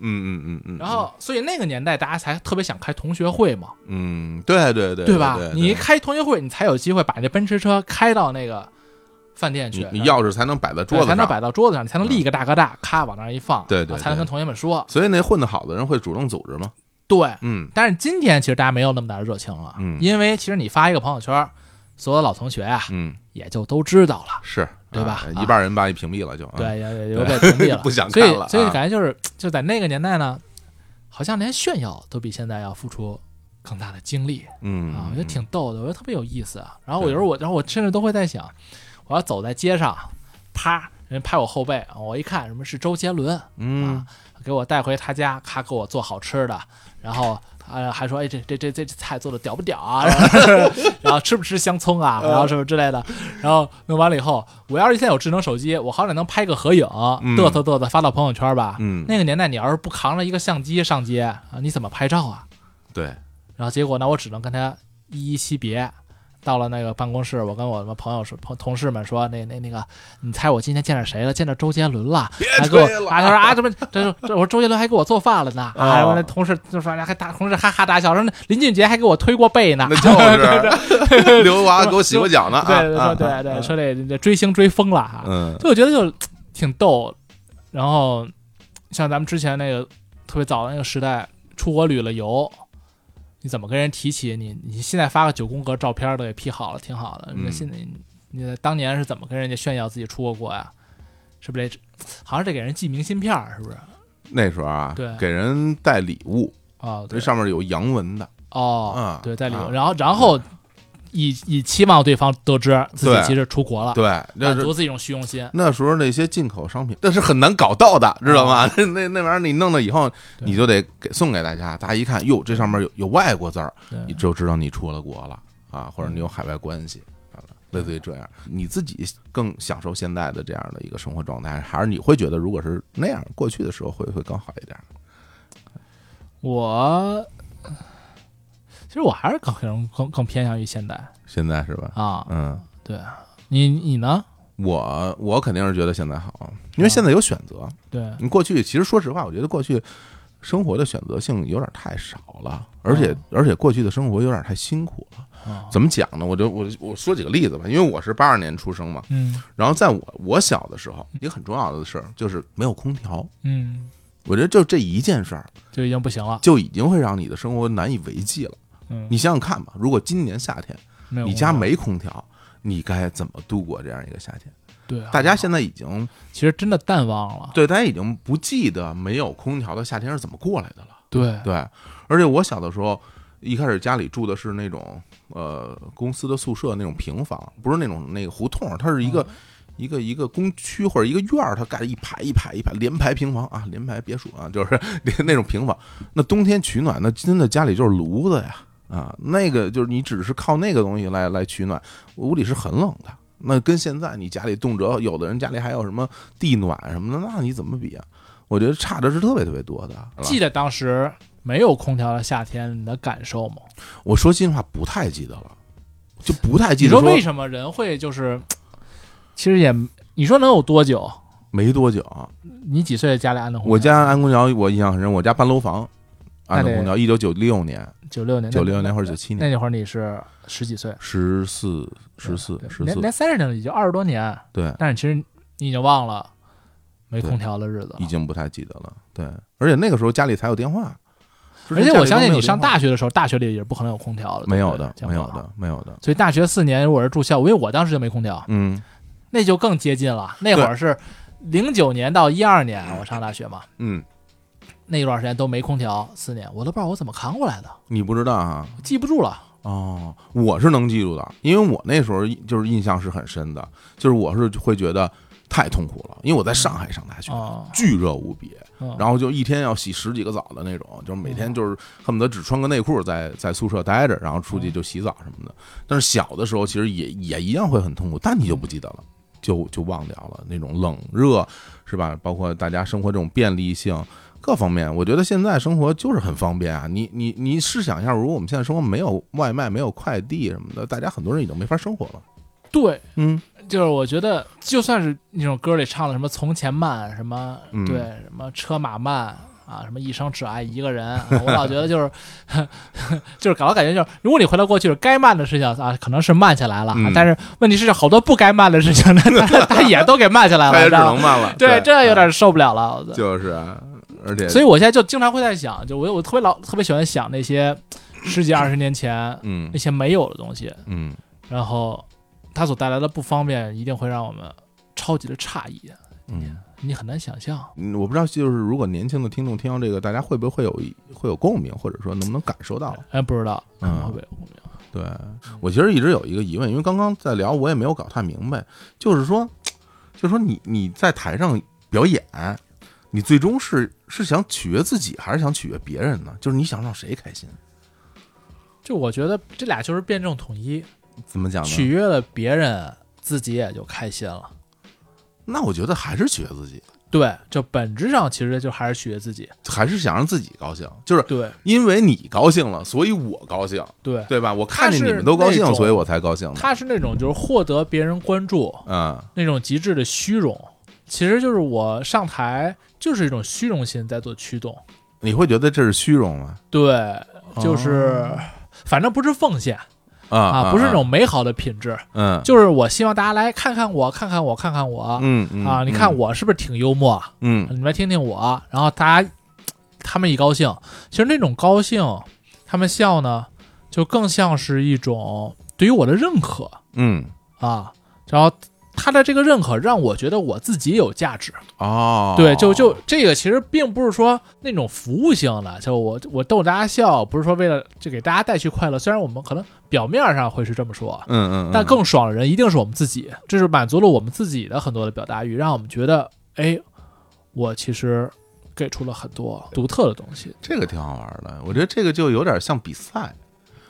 嗯嗯嗯嗯，然后，所以那个年代大家才特别想开同学会嘛，嗯，对对对对吧？对你一开同学会，你才有机会把这奔驰车开到那个饭店去你，钥匙才能摆在桌子上，对才能摆到桌子上，你才能立个大哥大，咔往那儿一放，对对才能跟同学们说。所以那混得好的人会主动组织吗？对，嗯但是今天其实大家没有那么大的热情了，嗯因为其实你发一个朋友圈，所有老同学啊，嗯，也就都知道了，是对吧？一半人把你屏蔽了就，啊。对，也也 就被屏蔽了，不想所以看了啊所以感觉就是就在那个年代呢，好像连炫耀都比现在要付出更大的精力。嗯啊，我觉得挺逗的，我觉得特别有意思啊。然后我有时候我，然后我甚至都会在想，我要走在街上，啪，人拍我后背，我一看什么是周杰伦，嗯。啊，给我带回他家，咔给我做好吃的，然后呃还说，哎，这这这这这菜做的屌不屌啊？然后吃不吃香葱啊？然后什么之类的。然后弄完了以后，我要是现在有智能手机，我好歹能拍个合影，嘚瑟嘚瑟发到朋友圈吧。嗯，那个年代，你要是不扛着一个相机上街啊，你怎么拍照啊？对，然后结果呢，我只能跟他依依惜别。到了那个办公室，我跟我们朋友说、朋同事们说，那那那个，你猜我今天见着谁了？见着周杰伦了，还给我啊，他说啊，怎么这这我说周杰伦还给我做饭了呢？哦啊，我那同事就说还大同事哈哈大笑说，那林俊杰还给我推过背呢。那就是 刘娃给我洗过脚呢，对，对对，说这这追星追疯了哈。嗯所以我觉得就挺逗。然后像咱们之前那个特别早的那个时代，出国旅了游，你怎么跟人提起你？你现在发个九宫格照片都给 P 好了，挺好的。嗯那现在你在当年是怎么跟人家炫耀自己出过国呀？是不是得好像是得给人寄明信片儿？是不是？那时候啊，对给人带礼物，啊，这对，上面有洋文的，哦嗯，对，在里头，啊然后然后以以期望对方得知自己其实出国了，对，那是满足自己一种虚荣心。那时候那些进口商品，那是很难搞到的，知道吗？那那那玩意儿你弄了以后，你就得给送给大家，大家一看，哟，这上面有有外国字儿，你就知道你出了国了啊，或者你有海外关系啊，类似于这样。你自己更享受现在的这样的一个生活状态，还是你会觉得如果是那样过去的时候会会更好一点？我其实我还是更更更更偏向于现代现在是吧？啊。嗯，对你你呢？我我肯定是觉得现在好，因为现在有选择。对，你过去其实说实话，我觉得过去生活的选择性有点太少了，而且而且过去的生活有点太辛苦了。啊，怎么讲呢？我就我我说几个例子吧，因为我是八二年出生嘛，嗯然后在我我小的时候，一个很重要的事儿就是没有空调。嗯，我觉得就这一件事儿，就已经不行了。就已经会让你的生活难以为继了。嗯，你想想看吧，如果今年夏天你家没空调，你该怎么度过这样一个夏天？对啊，大家现在已经其实真的淡忘了。对大家已经不记得没有空调的夏天是怎么过来的了。对对，而且我小的时候，一开始家里住的是那种呃公司的宿舍那种平房，不是那种那个胡同，它是一个、一个一个工区或者一个院儿，它盖了一排一排一排连排平房啊，连排别墅啊，就是 那种平房。那冬天取暖，那真的家里就是炉子呀啊，那个就是你只是靠那个东西来来取暖，屋里是很冷的。那跟现在你家里动辄有的人家里还有什么地暖什么的，那你怎么比啊？我觉得差的是特别特别多的。记得当时没有空调的夏天，你的感受吗？我说心里话不太记得了，就不太记得你得说为什么人会就是，其实也你说能有多久？没多久，你几岁家里安的空调？我家安空调我印象很深，我家搬楼房安的空调，一九九六年、九六年，九六年或者九七年，那那会儿你是十几岁，十四、十四、十四，连连三十年了，已经二十多年。对，但是其实你已经忘了没空调的日子已。经不太记得了。对，而且那个时候家里才有电话，而且我相信你上大学的时候，大学里也不可能有空调的，没有的没有。的，没有的。所以大学四年，如果是住校，因为我当时就没空调，嗯那就更接近了。那会儿是零九年到一二年，我上大学嘛，嗯，那段时间都没空调，四年我都不知道我怎么扛过来的，你不知道啊？记不住了。哦，我是能记住的，因为我那时候就是印象是很深的，就是我是会觉得太痛苦了，因为我在上海上大学，哦，巨热无比，嗯然后就一天要洗十几个澡的那种，就是每天就是恨不得只穿个内裤在在宿舍待着，然后出去就洗澡什么的。但是小的时候其实也也一样会很痛苦，但你就不记得了，就就忘掉了那种冷热是吧？包括大家生活这种便利性各方面，我觉得现在生活就是很方便啊。你你你试想一下，如果我们现在生活没有外卖、没有快递什么的，大家很多人已经没法生活了。对，嗯，就是我觉得，就算是那种歌里唱的什么“从前慢”，什么、嗯对，什么车马慢啊，什么一生只爱一个人，啊我老觉得就是，就是搞到感觉就是，如果你回到过去，该慢的事情啊，可能是慢下来了，嗯但是问题是好多不该慢的事情呢，它它也都给慢下来了。对，这有点受不了了。我就是啊，而且所以我现在就经常会在想，就我我特别老特别喜欢想那些十几二十年前嗯那些没有的东西，嗯。然后它所带来的不方便，一定会让我们超级的诧异，嗯，你很难想象。嗯我不知道，就是如果年轻的听众听到这个，大家会不会会有会有共鸣，或者说能不能感受到？哎，不知道嗯会不会有共鸣？对我其实一直有一个疑问，因为刚刚在聊，我也没有搞太明白，就是说，就是说你你在台上表演，你最终是是想取悦自己，还是想取悦别人呢？就是你想让谁开心？就我觉得这俩就是辩证统一，怎么讲呢？取悦了别人，自己也就开心了。那我觉得还是取悦自己，对，就本质上其实就还是取悦自己。还是想让自己高兴，就是对因为你高兴了，所以我高兴，对，对吧？我看见你们都高兴，所以我才高兴。他是那种就是获得别人关注，嗯那种极致的虚荣，其实就是我上台就是一种虚荣心在做驱动。你会觉得这是虚荣吗？对，就是、反正不是奉献啊啊，不是那种美好的品质，嗯就是我希望大家来看看我，看看我，看看我、嗯嗯啊！你看我是不是挺幽默？嗯你们来听听我，然后大家他们一高兴，其实那种高兴，他们笑呢，就更像是一种对于我的认可嗯啊，然后。他的这个认可让我觉得我自己有价值，哦，对，就就这个其实并不是说那种服务性的，就我我逗大家笑，不是说为了就给大家带去快乐，虽然我们可能表面上会是这么说，嗯嗯，但更爽的人一定是我们自己，这是满足了我们自己的很多的表达欲，让我们觉得，哎，我其实给出了很多独特的东西。这个挺好玩的。我觉得这个就有点像比赛，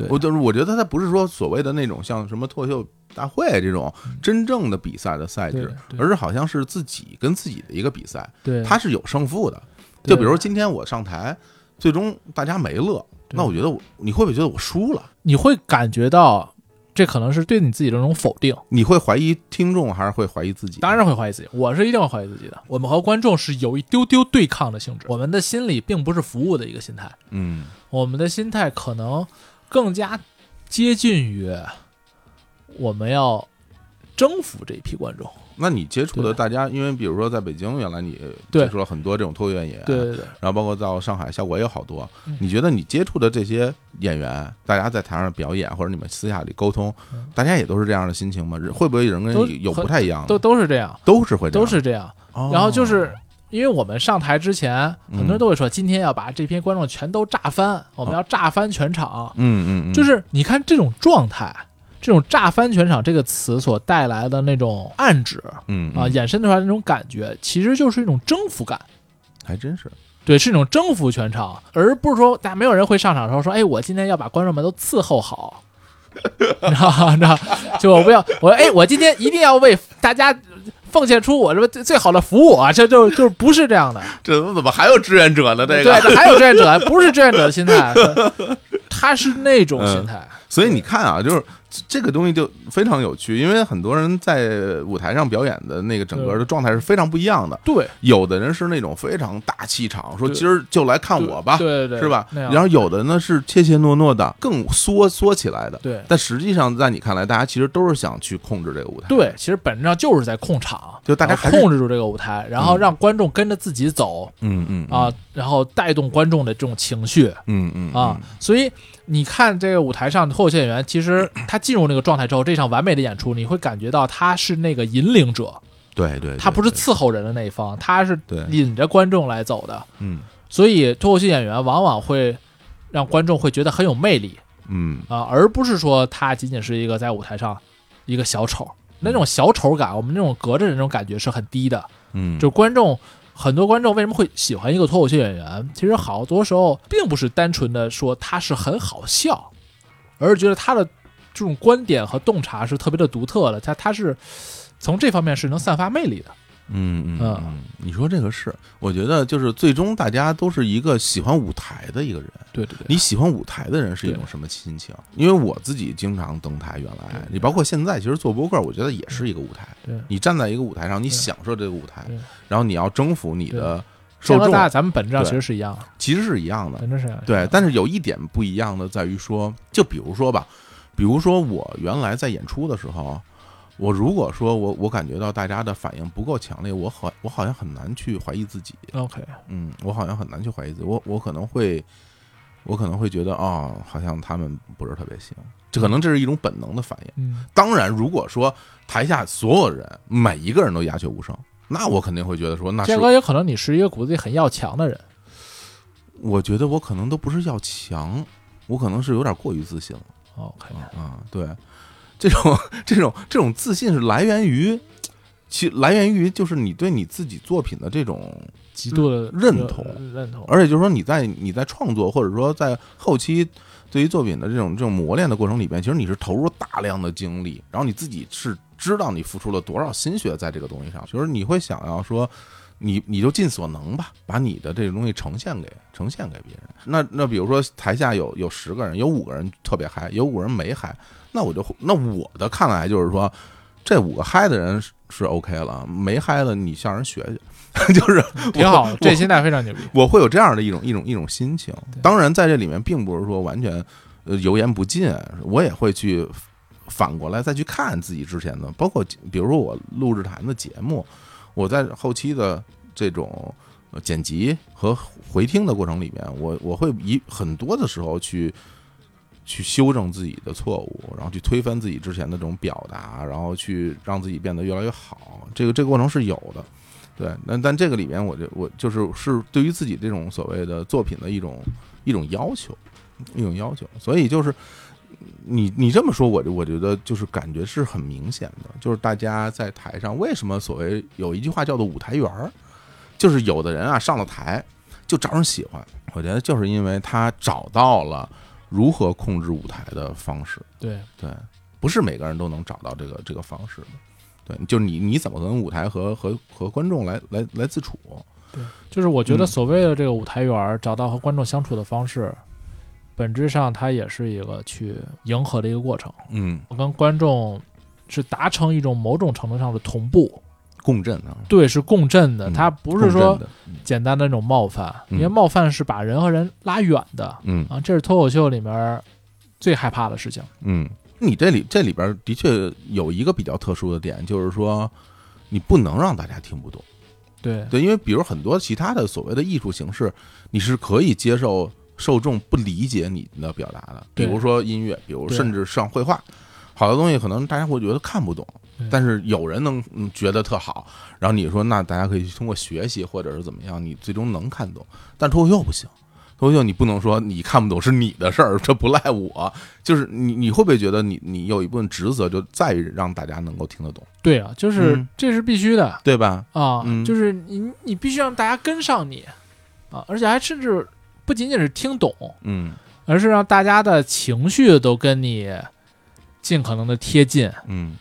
对我就是我觉得他不是说所谓的那种像什么脱口秀大会这种真正的比赛的赛制，而是好像是自己跟自己的一个比赛，对，他是有胜负的。就比如今天我上台，最终大家没乐，那我觉得我你会不会觉得我输了？你会感觉到这可能是对你自己的一种否定。你会怀疑听众，还是会怀疑自己？当然会怀疑自己，我是一定会怀疑自己的。我们和观众是有一丢丢对抗的性质，我们的心理并不是服务的一个心态，嗯我们的心态可能更加接近于我们要征服这一批观众。那你接触的大家，因为比如说在北京，原来你接触了很多这种脱口秀演员，对对对，然后包括到上海，效果也有好多嗯。你觉得你接触的这些演员，大家在台上表演，或者你们私下里沟通嗯，大家也都是这样的心情吗？会不会有人跟都你有不太一样的？都都是这样，都是会这样，都是这样。哦。然后就是因为我们上台之前，嗯很多人都会说，今天要把这批观众全都炸翻，我们要炸翻全场。嗯嗯嗯，就是你看这种状态，这种“炸翻全场”这个词所带来的那种暗指嗯啊，嗯衍生出来的那种感觉，其实就是一种征服感。还真是，对，是一种征服全场，而不是说大家没有人会上场的时候说，哎，我今天要把观众们都伺候好，你知道吗？你知道，就我不要我哎，我今天一定要为大家奉献出我这最最好的服务啊！这就就不是这样的，这怎么还有志愿者呢？这对，个，这还有志愿者，不是志愿者的心态，他是那种心态，所以你看啊，就是这个东西就非常有趣，因为很多人在舞台上表演的那个整个的状态是非常不一样的。对，有的人是那种非常大气场，说今儿就来看我吧，对对对，是吧？然后有的呢是怯怯懦懦的，更缩缩起来的。对但实际上，在你看来，大家其实都是想去控制这个舞台。对，其实本质上就是在控场，就大家控制住这个舞台，然后嗯让观众跟着自己走嗯嗯啊，然后带动观众的这种情绪。嗯嗯啊，所以你看这个舞台上的脱口秀演员，其实 他进入那个状态之后，这场完美的演出，你会感觉到他是那个引领者，对对，他不是伺候人的那一方，他是引着观众来走的。嗯所以脱口秀演员往往会让观众会觉得很有魅力嗯啊，而不是说他仅仅是一个在舞台上一个小丑。那种小丑感，我们那种隔着的那种感觉是很低的。嗯，就观众很多观众为什么会喜欢一个脱口秀演员？其实好多时候并不是单纯的说他是很好笑，而是觉得他的这种观点和洞察是特别的独特的，他他是从这方面是能散发魅力的。嗯嗯嗯嗯，你说这个是，我觉得就是最终大家都是一个喜欢舞台的一个人。对对对，你喜欢舞台的人是一种什么心情？因为我自己经常登台，原来你包括现在，其实做播客，我觉得也是一个舞台。对你站在一个舞台上，你享受这个舞台，然后你要征服你的受众和大，咱们本质上其实是一样的，其实是一样的。本质是一样的对，但是有一点不一样的在于说，就比如说吧，比如说我原来在演出的时候，我如果说我我感觉到大家的反应不够强烈，我好我好像很难去怀疑自己，OK，嗯，我好像很难去怀疑自己，我我可能会我可能会觉得哦，好像他们不是特别行，这可能这是一种本能的反应。嗯，当然，如果说台下所有人每一个人都鸦雀无声，那我肯定会觉得说那是建哥也可能你是一个骨子里很要强的人，我觉得我可能都不是要强，我可能是有点过于自信了。OK，啊，对，这种 这种这种自信是来源于，其来源于就是你对你自己作品的这种，极度的认同认同，而且就是说你在你在创作或者说在后期对于作品的这种这种磨练的过程里边，其实你是投入大量的精力，然后你自己是知道你付出了多少心血在这个东西上，就是你会想要说。你你就尽所能吧，把你的这个东西呈现给呈现给别人。那那比如说台下有有十个人，有五个人特别嗨，有五个人没嗨，那我就那我的看来就是说，这五个嗨的人是是 OK 了，没嗨的你向人学学，就是挺好这心态非常牛逼。我会有这样的一种一种一种心情。当然，在这里面并不是说完全呃油盐不进，我也会去反过来再去看自己之前的，包括比如说我录制谈的节目，我在后期的这种呃剪辑和回听的过程里面，我我会以很多的时候去。去修正自己的错误，然后去推翻自己之前的这种表达，然后去让自己变得越来越好。这个这个过程是有的，对。那但这个里面，我就我就是是对于自己这种所谓的作品的一种一种要求，一种要求。所以就是你你这么说，我就我觉得就是感觉是很明显的，就是大家在台上为什么所谓有一句话叫做舞台缘儿，就是有的人啊上了台就招人喜欢，我觉得就是因为他找到了。如何控制舞台的方式？对对，不是每个人都能找到这个这个方式的。对，就是你你怎么跟舞台和和和观众来来来自处？对，就是我觉得嗯所谓的这个舞台缘儿，找到和观众相处的方式，本质上它也是一个去迎合的一个过程。嗯，我跟观众是达成一种某种程度上的同步，共振啊，对，是共振的。嗯它不是说简单的那种冒犯，嗯因为冒犯是把人和人拉远的嗯啊，这是脱口秀里面最害怕的事情。嗯，你这里这里边的确有一个比较特殊的点，就是说你不能让大家听不懂。对对，因为比如很多其他的所谓的艺术形式，你是可以接受受众不理解你的表达的，比如说音乐，比如甚至上绘画，好多东西可能大家会觉得看不懂对，但是有人能嗯觉得特好，然后你说那大家可以通过学习或者是怎么样，你最终能看懂，但脱口秀不行。脱口秀你不能说你看不懂是你的事儿，这不赖我。就是你你会不会觉得你你有一部分职责就在于让大家能够听得懂，对啊，就是、嗯。这是必须的。对吧？啊，嗯。就是你你必须让大家跟上你啊，而且还甚至不仅仅是听懂，嗯。而是让大家的情绪都跟你尽可能的贴近，嗯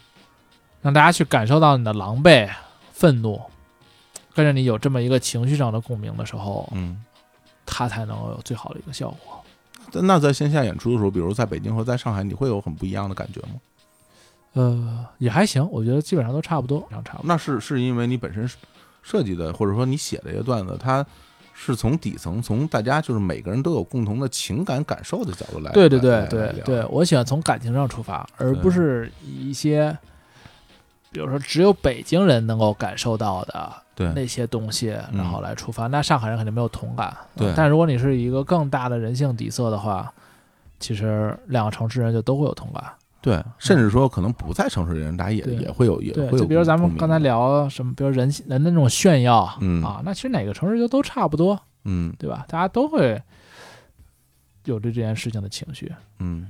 让大家去感受到你的狼狈、愤怒，跟着你有这么一个情绪上的共鸣的时候，嗯。它才能够有最好的一个效果。那在线下演出的时候，比如在北京和在上海，你会有很不一样的感觉吗？呃，也还行，我觉得基本上都差不多，差不多。那是是因为你本身设计的，或者说你写的一个段子，它是从底层，从大家就是每个人都有共同的情感感受的角度来。对对对对对，我喜欢从感情上出发，而不是以一些，比如说只有北京人能够感受到的那些东西，嗯然后来出发。那上海人肯定没有同感，对但如果你是一个更大的人性底色的话，其实两个城市人就都会有同感。对，甚至说可能不在城市的人，大家也也会有也，会有。就比如咱们刚才，聊什么，比如人人的那种炫耀，嗯啊，那其实哪个城市就都差不多，嗯对吧？大家都会有对这件事情的情绪。嗯，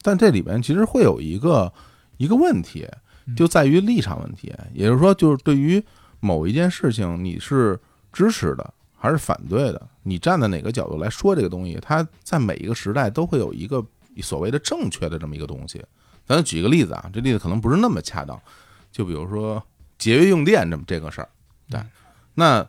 但这里边其实会有一个一个问题，嗯就在于立场问题，也就是说，就是对于某一件事情，你是支持的还是反对的？你站在哪个角度来说这个东西？它在每一个时代都会有一个所谓的正确的这么一个东西。咱举个例子啊，这例子可能不是那么恰当，就比如说节约用电这么这个事儿，对，那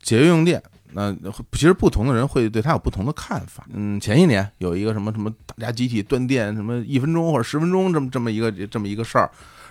节约用电。那其实不同的人会对他有不同的看法。嗯，前一年有一个什么什么大家集体断电，什么一分钟或者十分钟这么这么一个这么一个事儿，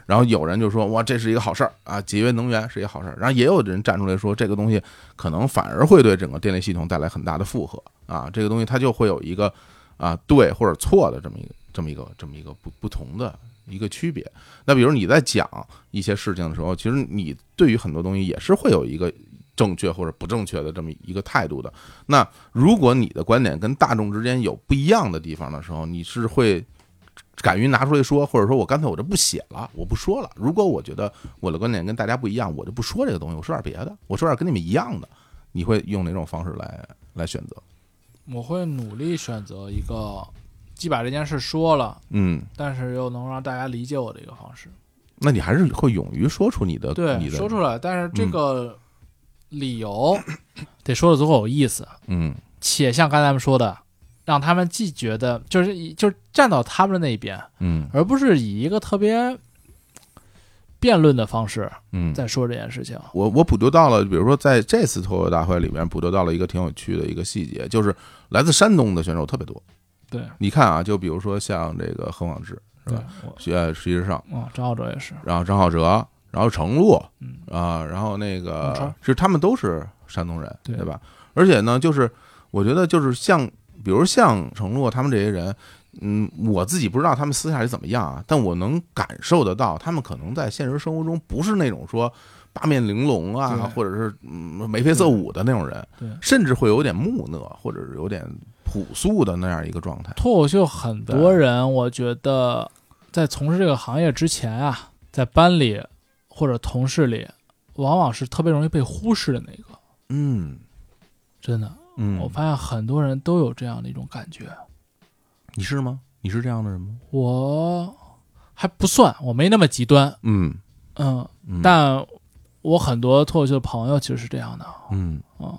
然后有人就说哇这是一个好事儿啊，节约能源是一个好事儿。然后也有的人站出来说这个东西可能反而会对整个电力系统带来很大的负荷啊，这个东西它就会有一个啊对或者错的这么一个这么一个这么一个不不同的一个区别。那比如你在讲一些事情的时候，其实你对于很多东西也是会有一个。正确或者不正确的这么一个态度的。那如果你的观点跟大众之间有不一样的地方的时候，你是会敢于拿出来说，或者说我干脆我就不写了，我不说了。如果我觉得我的观点跟大家不一样，我就不说这个东西，我说点别的，我说点跟你们一样的。你会用哪种方式来来选择？我会努力选择一个既把这件事说了，嗯，但是又能让大家理解我的一个方式。那你还是会勇于说出你的对，你的说出来，但是这个理由 得说的足够有意思，嗯且像刚才咱们说的，让他们既觉得就是以就是站到他们的那一边，嗯而不是以一个特别辩论的方式嗯。在说这件事情。我我捕捉到了，比如说在这次脱口大会里面捕捉到了一个挺有趣的一个细节，就是来自山东的选手特别多。对，你看啊，就比如说像这个何广智是吧？，我呃，实际上，嗯，张浩哲也是，然后张浩哲，然后程璐嗯，啊，然后那个川是他们都是山东人，对对吧？而且呢，就是我觉得就是像，比如像程璐他们这些人，嗯，我自己不知道他们私下里怎么样啊，但我能感受得到，他们可能在现实生活中不是那种说八面玲珑啊，或者是嗯眉飞色舞的那种人，对甚至会有点木讷，或者是有点朴素的那样一个状态。脱口秀很多人，我觉得在从事这个行业之前啊，在班里或者同事里，往往是特别容易被忽视的那个。嗯真的，嗯，我发现很多人都有这样的一种感觉。你是吗？你是这样的人吗？我还不算，我没那么极端，嗯，嗯，嗯。但我很多脱口秀的朋友其实是这样的，嗯，嗯，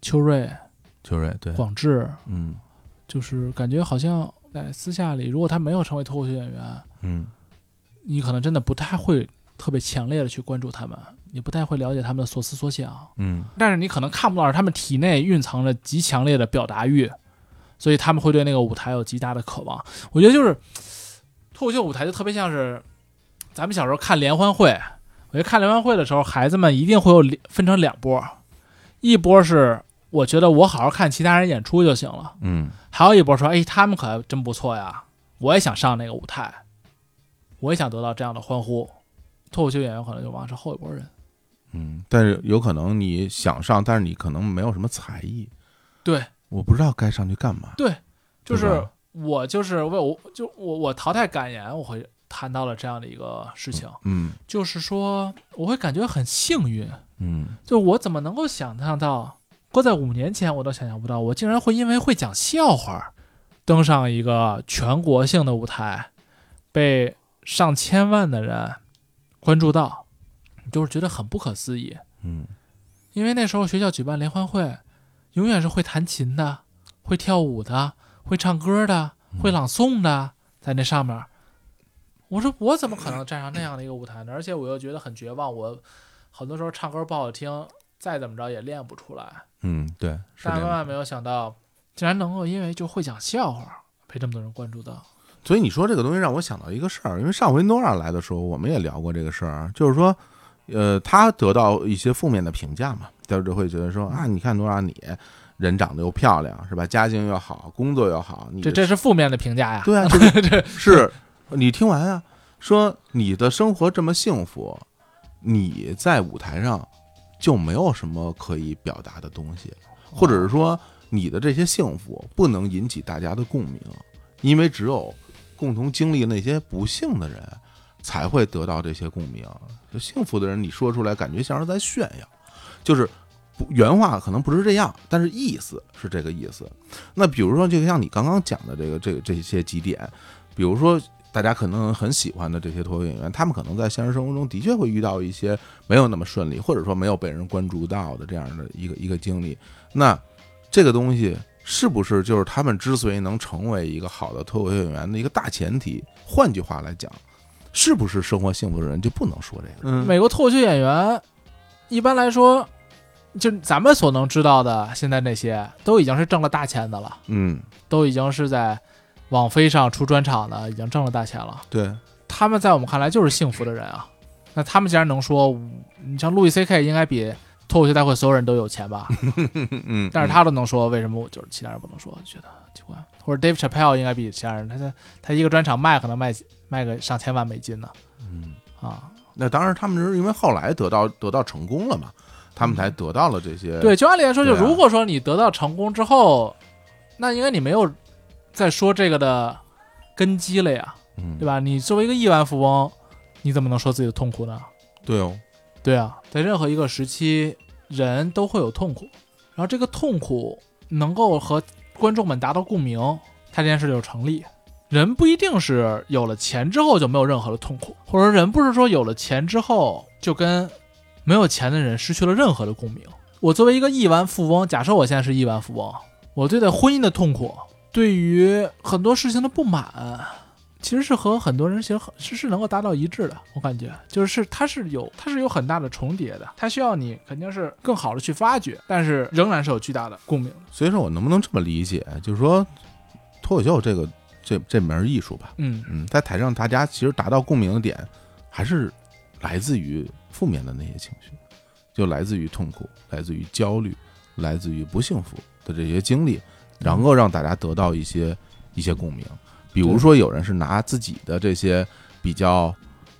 秋瑞、秋瑞对，广志，嗯。就是感觉好像在私下里，如果他没有成为脱口秀演员，嗯。你可能真的不太会特别强烈的去关注他们，你不太会了解他们的所思所想，嗯但是你可能看不到他们体内蕴藏着极强烈的表达欲，所以他们会对那个舞台有极大的渴望。我觉得就是脱口秀舞台就特别像是咱们小时候看联欢会，我觉得看联欢会的时候，孩子们一定会有分成两波，一波是我觉得我好好看其他人演出就行了，嗯还有一波说，哎，他们可真不错呀，我也想上那个舞台，我也想得到这样的欢呼。脱口秀演员可能就往往是后一波人。嗯，但是有可能你想上，但是你可能没有什么才艺，对。我不知道该上去干嘛。对，就是我就是为我就我我淘汰感言，我会谈到了这样的一个事情，嗯就是说我会感觉很幸运，嗯。就我怎么能够想象到，搁在五年前我都想象不到，我竟然会因为会讲笑话，登上一个全国性的舞台，被上千万的人关注到，就是觉得很不可思议。嗯因为那时候学校举办联欢会，永远是会弹琴的、会跳舞的、会唱歌的、会朗诵的，在那上面。我说我怎么可能站上那样的一个舞台呢？而且我又觉得很绝望，我很多时候唱歌不好听，再怎么着也练不出来。嗯，对。但万万没有想到，竟然能够因为就会讲笑话，被这么多人关注到。所以你说这个东西让我想到一个事儿，因为上回诺亚来的时候，我们也聊过这个事儿，就是说，呃，他得到一些负面的评价嘛，大家就会觉得说啊，你看诺亚你人长得又漂亮是吧，家境又好，工作又好，你这这是负面的评价呀。对啊，这是你听完啊，说你的生活这么幸福，你在舞台上就没有什么可以表达的东西，或者是说你的这些幸福不能引起大家的共鸣，因为只有共同经历那些不幸的人才会得到这些共鸣。就幸福的人，你说出来感觉像是在炫耀，就是不原话可能不是这样，但是意思是这个意思。那比如说，就像你刚刚讲的这个这个这些几点，比如说大家可能很喜欢的这些脱口秀演员，他们可能在现实生活中的确会遇到一些没有那么顺利，或者说没有被人关注到的这样的一个一个经历。那这个东西是不是就是他们之所以能成为一个好的脱口秀演员的一个大前提？换句话来讲，是不是生活幸福的人就不能说这个？嗯美国脱口秀演员一般来说，就咱们所能知道的，现在那些都已经是挣了大钱的了，嗯，都已经是在网飞上出专场的，已经挣了大钱了。对，他们在我们看来就是幸福的人啊。那他们既然能说，你像路易 C K 应该比脱口秀大会所有人都有钱吧？嗯，但是他都能说，为什么我就是其他人不能说？觉得或者 Dave Chappelle 应该比其他人，他他他一个专场卖可能卖卖个上千万美金呢嗯，啊！那当然，他们是因为后来得到得到成功了嘛，他们才得到了这些。对，就按理来说，就如果说你得到成功之后，那应该你没有再说这个的根基了呀，嗯，对吧？你作为一个亿万富翁，你怎么能说自己的痛苦呢？对哦，对啊，在任何一个时期，人都会有痛苦，然后这个痛苦能够和观众们达到共鸣，它这件事就成立。人不一定是有了钱之后就没有任何的痛苦，或者说人不是说有了钱之后就跟没有钱的人失去了任何的共鸣。我作为一个亿万富翁，假设我现在是亿万富翁，我对待婚姻的痛苦，对于很多事情的不满，其实是和很多人其实很是是能够达到一致的。我感觉就是它是有它是有很大的重叠的，它需要你肯定是更好的去发掘，但是仍然是有巨大的共鸣的。所以说我能不能这么理解，就是说脱口秀这个这这门艺术吧，嗯嗯，在台上大家其实达到共鸣的点，还是来自于负面的那些情绪，就来自于痛苦，来自于焦虑，来自于不幸福的这些经历，然后让大家得到一些一些共鸣。比如说，有人是拿自己的这些比较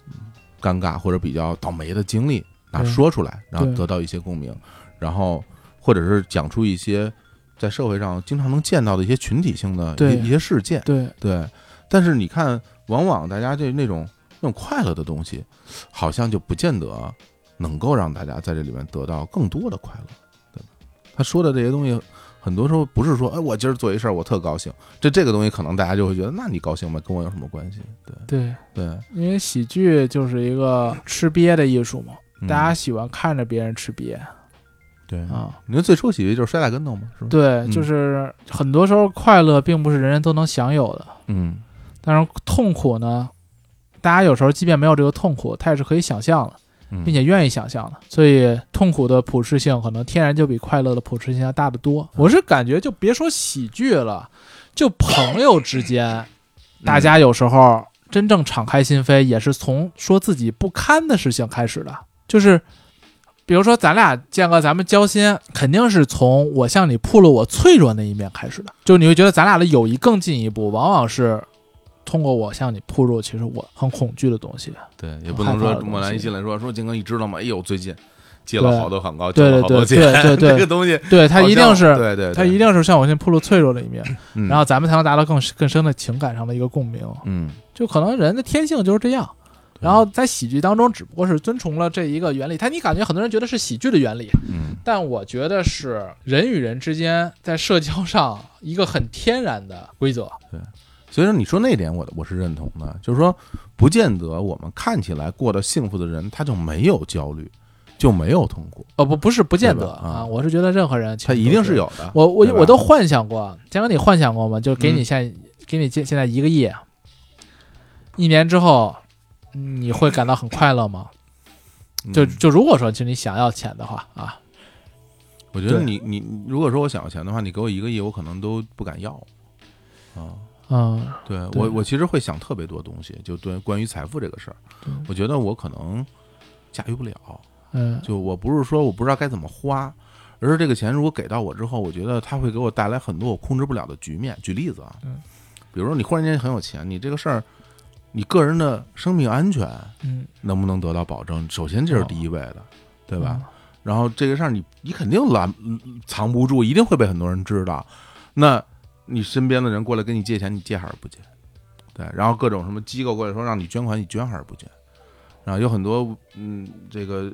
嗯尴尬或者比较倒霉的经历拿说出来，然后得到一些共鸣，然后或者是讲出一些在社会上经常能见到的一些群体性的一些一些事件。对，对，但是你看，往往大家这那种那种快乐的东西，好像就不见得能够让大家在这里面得到更多的快乐，对吧？他说的这些东西，很多时候不是说，哎，我今儿做一事儿，我特高兴。这这个东西，可能大家就会觉得，那你高兴吧，跟我有什么关系？对对，对，因为喜剧就是一个 吃瘪的艺术嘛，嗯大家喜欢看着别人吃瘪对啊。你说最初喜剧就是摔大跟头嘛，是吧？，对，嗯就是很多时候快乐并不是人人都能享有的，嗯但是痛苦呢，大家有时候即便没有这个痛苦，他也是可以想象的。嗯并且愿意想象的，所以痛苦的普适性可能天然就比快乐的普适性要大得多。我是感觉，就别说喜剧了，就朋友之间，大家有时候真正敞开心扉，也是从说自己不堪的事情开始的。就是，比如说咱俩建哥，咱们交心，肯定是从我向你暴露我脆弱那一面开始的。就你会觉得咱俩的友谊更进一步，往往是通过我向你暴露，其实我很恐惧的东西。对，也不能说莫兰一进来说说金哥，你知道吗？哎呦，最近接了好多广告，交对对对了好多钱，对对对这个东西对他一定是对对，对他一定是向我先暴露脆弱的一面，嗯然后咱们才能达到更更深的情感上的一个共鸣。嗯就可能人的天性就是这样。然后在喜剧当中，只不过是遵从了这一个原理。他你感觉很多人觉得是喜剧的原理，嗯但我觉得是人与人之间在社交上一个很天然的规则。所以说你说那点我我是认同的，就是说不见得我们看起来过得幸福的人，他就没有焦虑，就没有痛苦，哦，不，不是不见得啊啊，我是觉得任何人他一定是。有的。我我我都幻想过，江哥，你幻想过吗？就给你嗯现、给你现现在一个亿，一年之后，你会感到很快乐吗？就嗯就如果说，就你想要钱的话啊，我觉得你你如果说我想要钱的话，你给我一个亿，我可能都不敢要啊。嗯，对对我我其实会想特别多东西，就对关于财富这个事儿，我觉得我可能驾驭不了。嗯，就我不是说我不知道该怎么花，而是这个钱如果给到我之后，我觉得它会给我带来很多我控制不了的局面。举例子啊，嗯比如说你忽然间很有钱，你这个事儿，你个人的生命安全嗯，能不能得到保证？首先这是第一位的，对吧？嗯？然后这个事儿你你肯定拦藏不住，一定会被很多人知道。那你身边的人过来跟你借钱，你借还是不借？对，然后各种什么机构过来说让你捐款，你捐还是不捐？然后有很多嗯，这个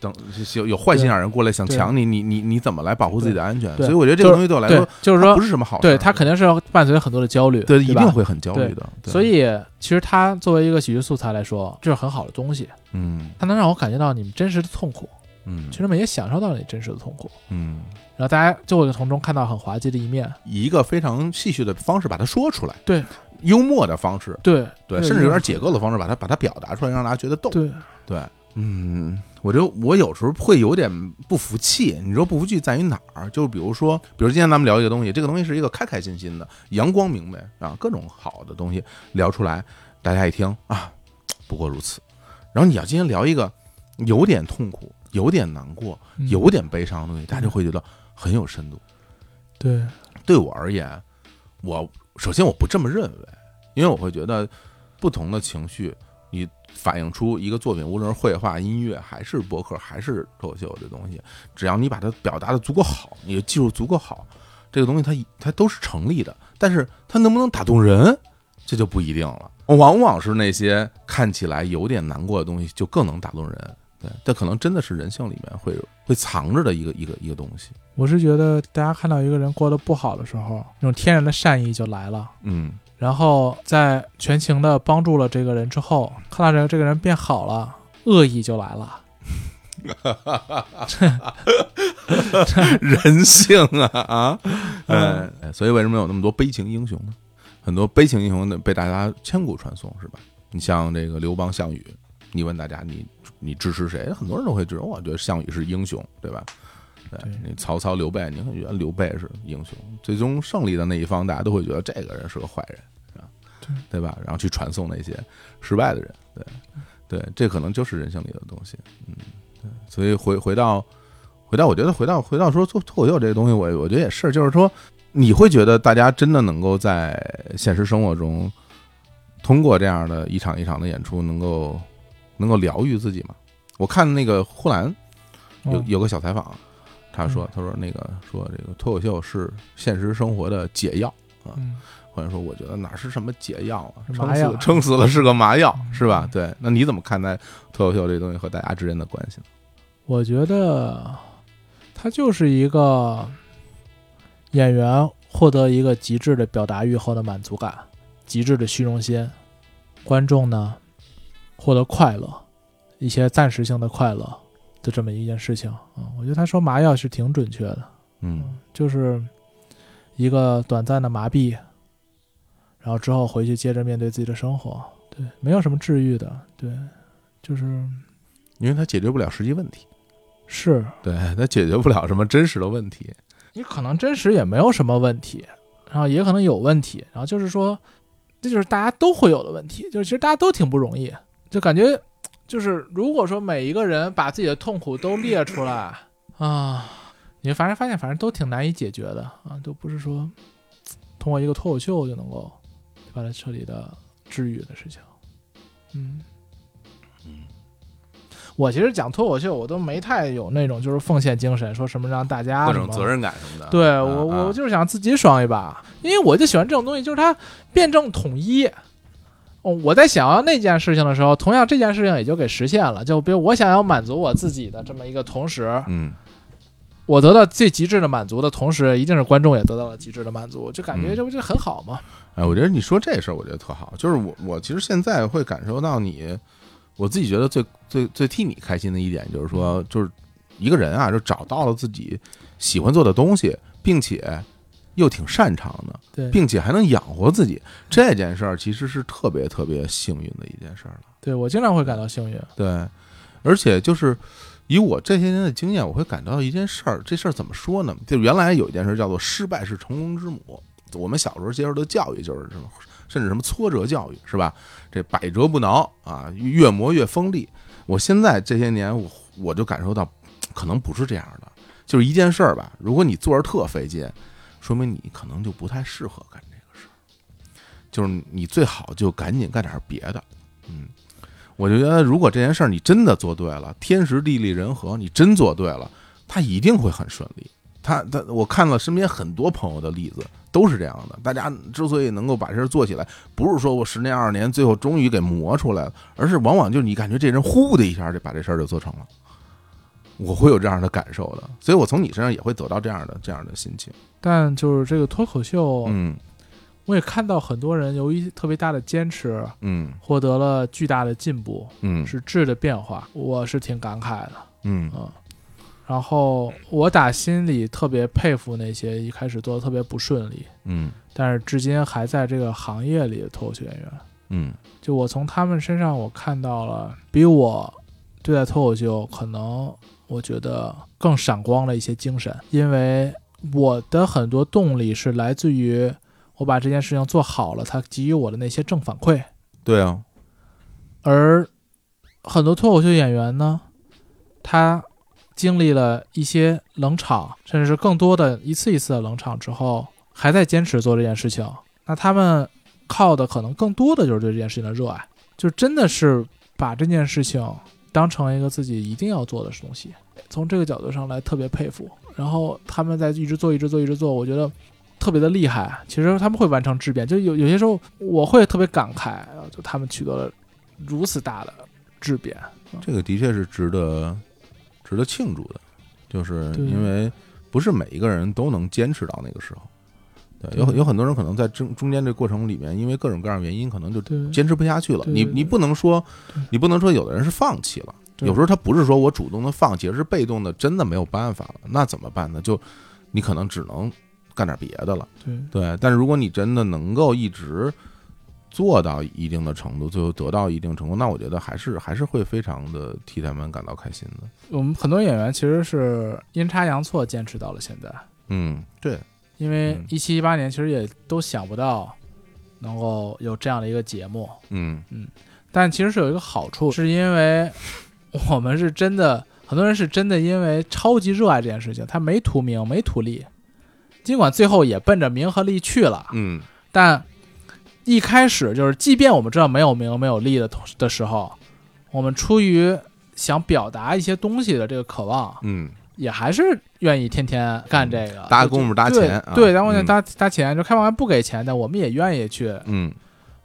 等有有坏心眼人过来想抢你，你你你怎么来保护自己的安全？所以我觉得这个东西对我来说，，就是说不，是什么好事。对他肯定是要伴随很多的焦虑，对对一定会很焦虑的。所以，其实它作为一个喜剧素材来说，这是很好的东西，嗯它能让我感觉到你们真实的痛苦，嗯其实们也享受到了你真实的痛苦，嗯，然后大家就会从中看到很滑稽的一面。以一个非常戏谑的方式把它说出来，对，幽默的方式，对对，甚至有点解构的方式把它把它表达出来，让大家觉得逗。对，对，嗯，我就我有时候会有点不服气。你说不服气在于哪儿？就比如说，比如今天咱们聊一个东西，这个东西是一个开开心心的、阳光明媚啊，各种好的东西聊出来，大家一听啊，不过如此。然后你要今天聊一个有点痛苦、有点难过、嗯有点悲伤的东西，大家就会觉得很有深度。对，对我而言，我首先我不这么认为，因为我会觉得不同的情绪，你反映出一个作品，无论是绘画、音乐，还是博客，还是脱口秀这东西，只要你把它表达的足够好，你的技术足够好，这个东西它它都是成立的。但是它能不能打动人，这就不一定了。往往是那些看起来有点难过的东西，就更能打动人。对，这可能真的是人性里面会会藏着的一个一个一个东西。我是觉得大家看到一个人过得不好的时候，那种天然的善意就来了。嗯然后在全情的帮助了这个人之后，看到这个这个人变好了，恶意就来了。人性啊啊！嗯，所以为什么有那么多悲情英雄呢？很多悲情英雄呢被大家千古传颂，是吧？你像这个刘邦、项羽，你问大家你你支持谁？很多人都会觉得，我觉得项羽是英雄，对吧？对对你曹操、刘备，你会觉得刘备是英雄，最终胜利的那一方，大家都会觉得这个人是个坏人，是吧？对吧？然后去传送那些失败的人，对对，这可能就是人性里的东西，嗯，对。所以回回到回到，我觉得回到回到说做脱口秀这个东西，我我觉得也是，就是说，你会觉得大家真的能够在现实生活中，通过这样的一场一场的演出，能够能够疗愈自己嘛？我看那个呼兰有嗯有个小采访，他说嗯他说那个说这个脱口秀是现实生活的解药。啊，或者说，我觉得哪是什么解药啊，撑死撑死了是个麻药，嗯是吧？对，那你怎么看待脱口秀这东西和大家之间的关系呢？我觉得他就是一个演员获得一个极致的表达欲后的满足感，极致的虚荣心，观众呢获得快乐，一些暂时性的快乐的这么一件事情。啊、嗯我觉得他说麻药是挺准确的，嗯。就是一个短暂的麻痹，然后之后回去接着面对自己的生活，对，没有什么治愈的，对，就是因为它解决不了实际问题，是。对，它解决不了什么真实的问题。你可能真实也没有什么问题，然后也可能有问题，然后就是说，这就是大家都会有的问题，就是其实大家都挺不容易，就感觉就是如果说每一个人把自己的痛苦都列出来啊，你反正发现反正都挺难以解决的啊，都不是说通过一个脱口秀就能够把它彻底的治愈的事情，嗯。我其实讲脱口秀，我都没太有那种就是奉献精神，说什么让大家各种责任感什么的。对我，我就是想自己爽一把，因为我就喜欢这种东西，就是它辩证统一。哦，我在想要那件事情的时候，同样这件事情也就给实现了。就比如我想要满足我自己的这么一个同时，嗯，我得到最极致的满足的同时，一定是观众也得到了极致的满足，就感觉这不就很好吗？哎，我觉得你说这事儿，我觉得特好。就是我，我其实现在会感受到你。我自己觉得最最最替你开心的一点就是说，就是一个人啊，就找到了自己喜欢做的东西，并且又挺擅长的，并且还能养活自己，这件事儿其实是特别特别幸运的一件事儿了。对我经常会感到幸运。对，而且就是以我这些年的经验，我会感到一件事儿，这事儿怎么说呢？就原来有一件事叫做“失败是成功之母”，我们小时候接受的教育就是什么。甚至什么挫折教育是吧？这百折不挠啊，越磨越锋利。我现在这些年，我我就感受到，可能不是这样的。就是一件事儿吧，如果你做着特费劲，说明你可能就不太适合干这个事儿。就是你最好就赶紧干点别的。嗯，我就觉得，如果这件事儿你真的做对了，天时地利人和，你真做对了，它一定会很顺利。他他，我看了身边很多朋友的例子。都是这样的，大家之所以能够把这事做起来，不是说我十年二十年，最后终于给磨出来了，而是往往就是你感觉这人呼的一下就把这事儿就做成了。我会有这样的感受的，所以我从你身上也会得到这样的这样的心情。但就是这个脱口秀，嗯，我也看到很多人由于特别大的坚持，嗯，获得了巨大的进步，嗯，是质的变化，我是挺感慨的，嗯。嗯。然后我打心里特别佩服那些一开始做的特别不顺利，嗯，但是至今还在这个行业里的脱口秀演员，嗯，就我从他们身上我看到了比我对待脱口秀可能我觉得更闪光的一些精神，因为我的很多动力是来自于我把这件事情做好了，他给予我的那些正反馈。对啊，而很多脱口秀演员呢，他。经历了一些冷场，甚至是更多的一次一次的冷场之后，还在坚持做这件事情。那他们靠的可能更多的就是对这件事情的热爱，就真的是把这件事情当成一个自己一定要做的东西。从这个角度上来，特别佩服。然后他们在一直做，一直做，一直做，我觉得特别的厉害。其实他们会完成质变，就有有些时候我会特别感慨，就他们取得了如此大的质变。这个的确是值得。值得庆祝的，就是因为不是每一个人都能坚持到那个时候。对，有有很多人可能在中中间这过程里面，因为各种各样原因，可能就坚持不下去了。你你不能说，你不能说有的人是放弃了。有时候他不是说我主动的放弃，而是被动的，真的没有办法了。那怎么办呢？就你可能只能干点别的了。对对，但是如果你真的能够一直。做到一定的程度，最后得到一定成功，那我觉得还是还是会非常的替他们感到开心的。我们很多演员其实是阴差阳错坚持到了现在。嗯，对，因为一七一八年其实也都想不到能够有这样的一个节目。嗯嗯，但其实是有一个好处，是因为 我们是真的，很多人是真的因为超级热爱这件事情，他没图名没图利，尽管最后也奔着名和利去了。嗯，但。一开始就是，即便我们知道没有名没有利的的时候，我们出于想表达一些东西的这个渴望，嗯，也还是愿意天天干这个，搭功夫搭钱，对，搭功夫搭搭钱，就开玩笑不给钱的，我们也愿意去，嗯，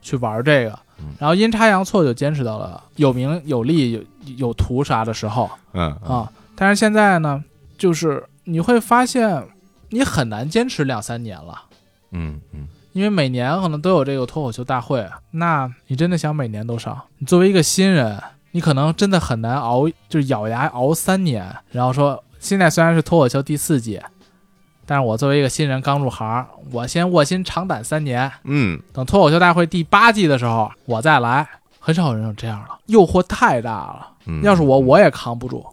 去玩这个，然后阴差阳错就坚持到了有名有利有有图啥的时候，嗯啊，但是现在呢，就是你会发现你很难坚持两三年了，嗯嗯。因为每年可能都有这个脱口秀大会，那你真的想每年都上？你作为一个新人，你可能真的很难熬，就是咬牙熬三年。然后说，现在虽然是脱口秀第四季，但是我作为一个新人刚入行，我先卧薪尝胆三年，嗯，等脱口秀大会第八季的时候我再来，很少有人有这样了，诱惑太大了。嗯要是我，我也扛不住。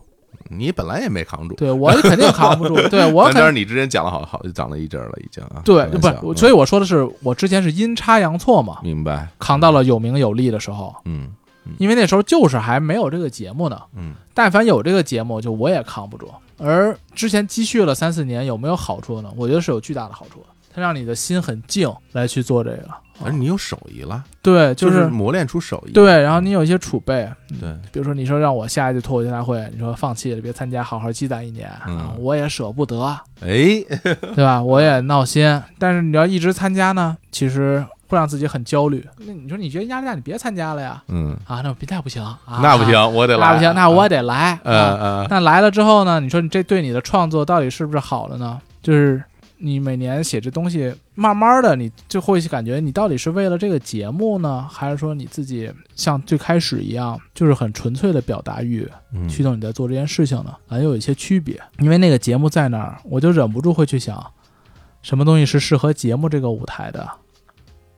你本来也没扛住，对我肯定扛不住。对我肯但但是你之前讲了好好讲了一阵儿了，已经啊。对不是，所以我说的是，我之前是阴差阳错嘛，明白，扛到了有名有利的时候，嗯因为那时候就是还没有这个节目呢。嗯但凡有这个节目，就我也扛不住。而之前积蓄了三四年，有没有好处呢？我觉得是有巨大的好处的，它让你的心很静来去做这个。而你有手艺了，对，就是磨练出手艺，对，然后你有一些储备，对，比如说你说让我下一届脱口秀大会，你说放弃了，别参加，好好积攒一年，我也舍不得，哎，对吧？我也闹心。但是你要一直参加呢，其实会让自己很焦虑。那你说你觉得压力大，你别参加了呀。嗯，啊，那别那不行啊，那不行，我得来，那不行，那我得来。嗯啊呃，那来了之后呢？你说你这对你的创作到底是不是好了呢？就是你每年写这东西，慢慢的你就会感觉你到底是为了这个节目呢，还是说你自己像最开始一样，就是很纯粹的表达欲嗯驱动你在做这件事情呢？还有一些区别。因为那个节目在那儿，我就忍不住会去想，什么东西是适合节目这个舞台的，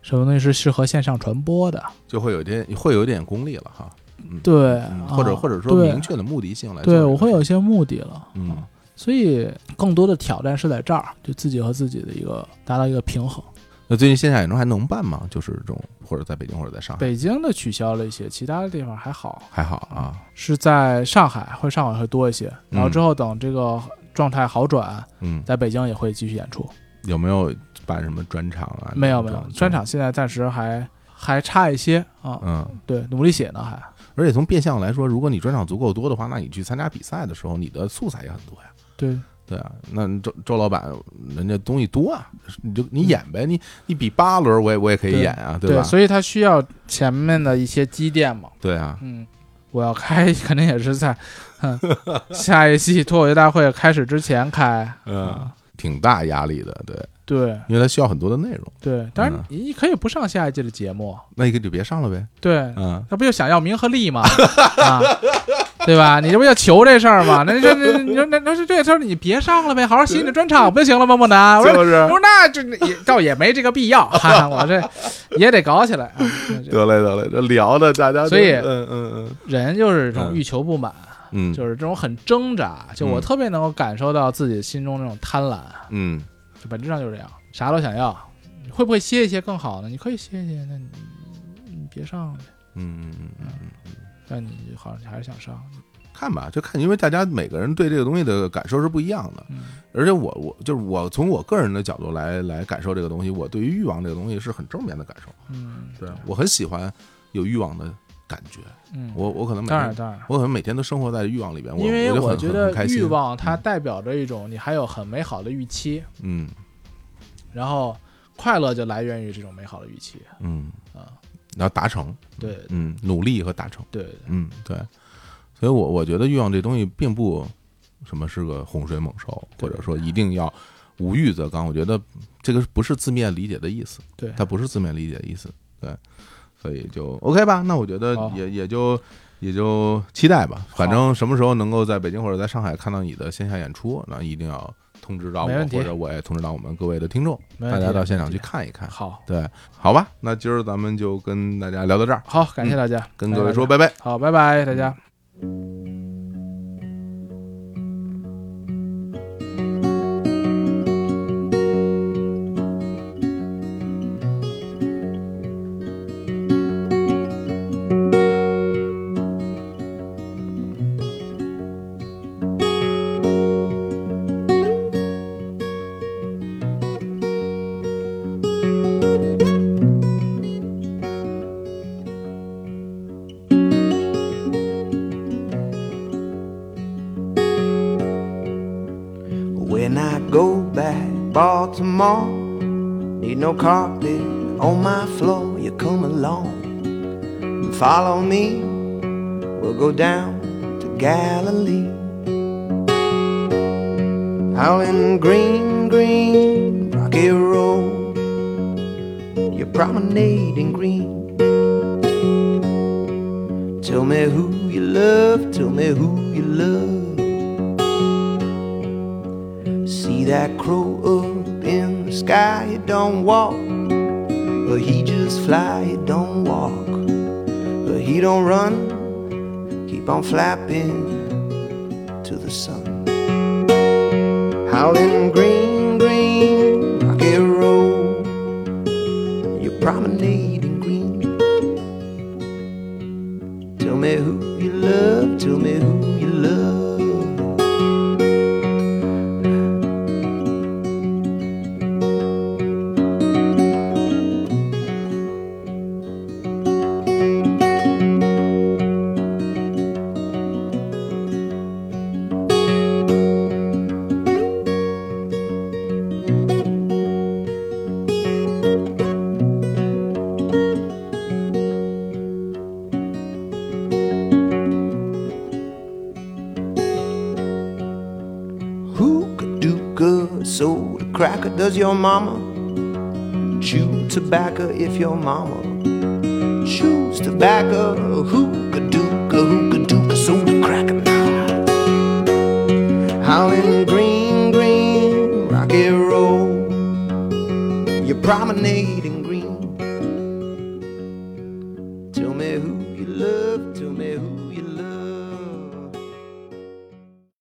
什么东西是适合线上传播的。就会有点会有点功利了哈，嗯对，嗯或者啊或者说明确的目的性来对我会有一些目的了。嗯所以更多的挑战是在这儿，就自己和自己的一个达到一个平衡。那最近线下演出还能办吗？就是这种或者在北京或者在上海，北京的取消了一些，其他的地方还好，还好啊，是在上海会上海会多一些。然后之后等这个状态好转，嗯，在北京也会继续演出。有没有办什么专场啊？没有没，有专场，现在暂时还还差一些啊。嗯，对，努力写呢还。而且从变相来说，如果你专场足够多的话，那你去参加比赛的时候，你的素材也很多呀。对，对啊，那周周老板人家东西多啊，你就你演呗，你你比八轮我也我也可以演啊，对吧？所以他需要前面的一些积淀嘛。对啊，嗯，我要开 肯定也是在，嗯，下一季脱口秀大会开始之前开。嗯，挺大压力的，对，对因为它需要很多的内容，对，当然嗯你可以不上下一季的节目，那你就别上了呗，对，嗯，那不就想要名和利吗？啊，对吧？你这不要求这事儿吗？那你说那你说那那是这事儿，你别上了呗，好好写你的专场不就行了吗？么的，我说就是我说那这也倒也没这个必要，哈 哈，我这也得搞起来。啊得嘞得嘞，这聊的大家，所以嗯嗯嗯人就是这种嗯欲求不满，嗯，就是这种很挣扎。就我嗯特别能够感受到自己心中那种贪婪，嗯就本质上就是这样，啥都想要。你会不会歇一歇更好呢？你可以歇一歇，那你你别上呗，嗯嗯嗯嗯嗯，但你好像你还是想上。看吧，就看，因为大家每个人对这个东西的感受是不一样的，嗯而且我我就是我从我个人的角度来来感受这个东西，我对于欲望这个东西是很正面的感受，嗯，对我很喜欢有欲望的感觉，嗯，我我可能每天当然当然。我可能每天都生活在欲望里边，我因为我觉得欲，望它代表着一种你还有很美好的预期，嗯。然后快乐就来源于这种美好的预期。嗯啊，然后达成，对。嗯，努力和达成，对。对，嗯对，所以我我觉得欲望这东西并不什么是个洪水猛兽，或者说一定要无欲则刚，我觉得这个不是字面理解的意思，对。它不是字面理解的意思，对，所以就 OK 吧，那我觉得也也就。也就期待吧，反正什么时候能够在北京或者在上海看到你的线下演出，那一定要通知到我，或者我也通知到我们各位的听众，大家到现场去看一看。好，对，好吧，那今儿咱们就跟大家聊到这儿，好，感谢大家，跟各位说拜拜。拜。好，拜拜，大家。Carpet on my floor. You come along and follow me. We'll go down to Galilee. Out in green, green rocky road, you promenade in green. Tell me who you love, tell me who you love. See that crow up don't walk, but he just fly, he don't walk, but he don't run, keep on flapping to the sun. Howling green, does your mama chew tobacco if your mama chews tobacco? Hookah dooka, hookah dooka soda cracker. Howling green, green, rocky road. You're promenading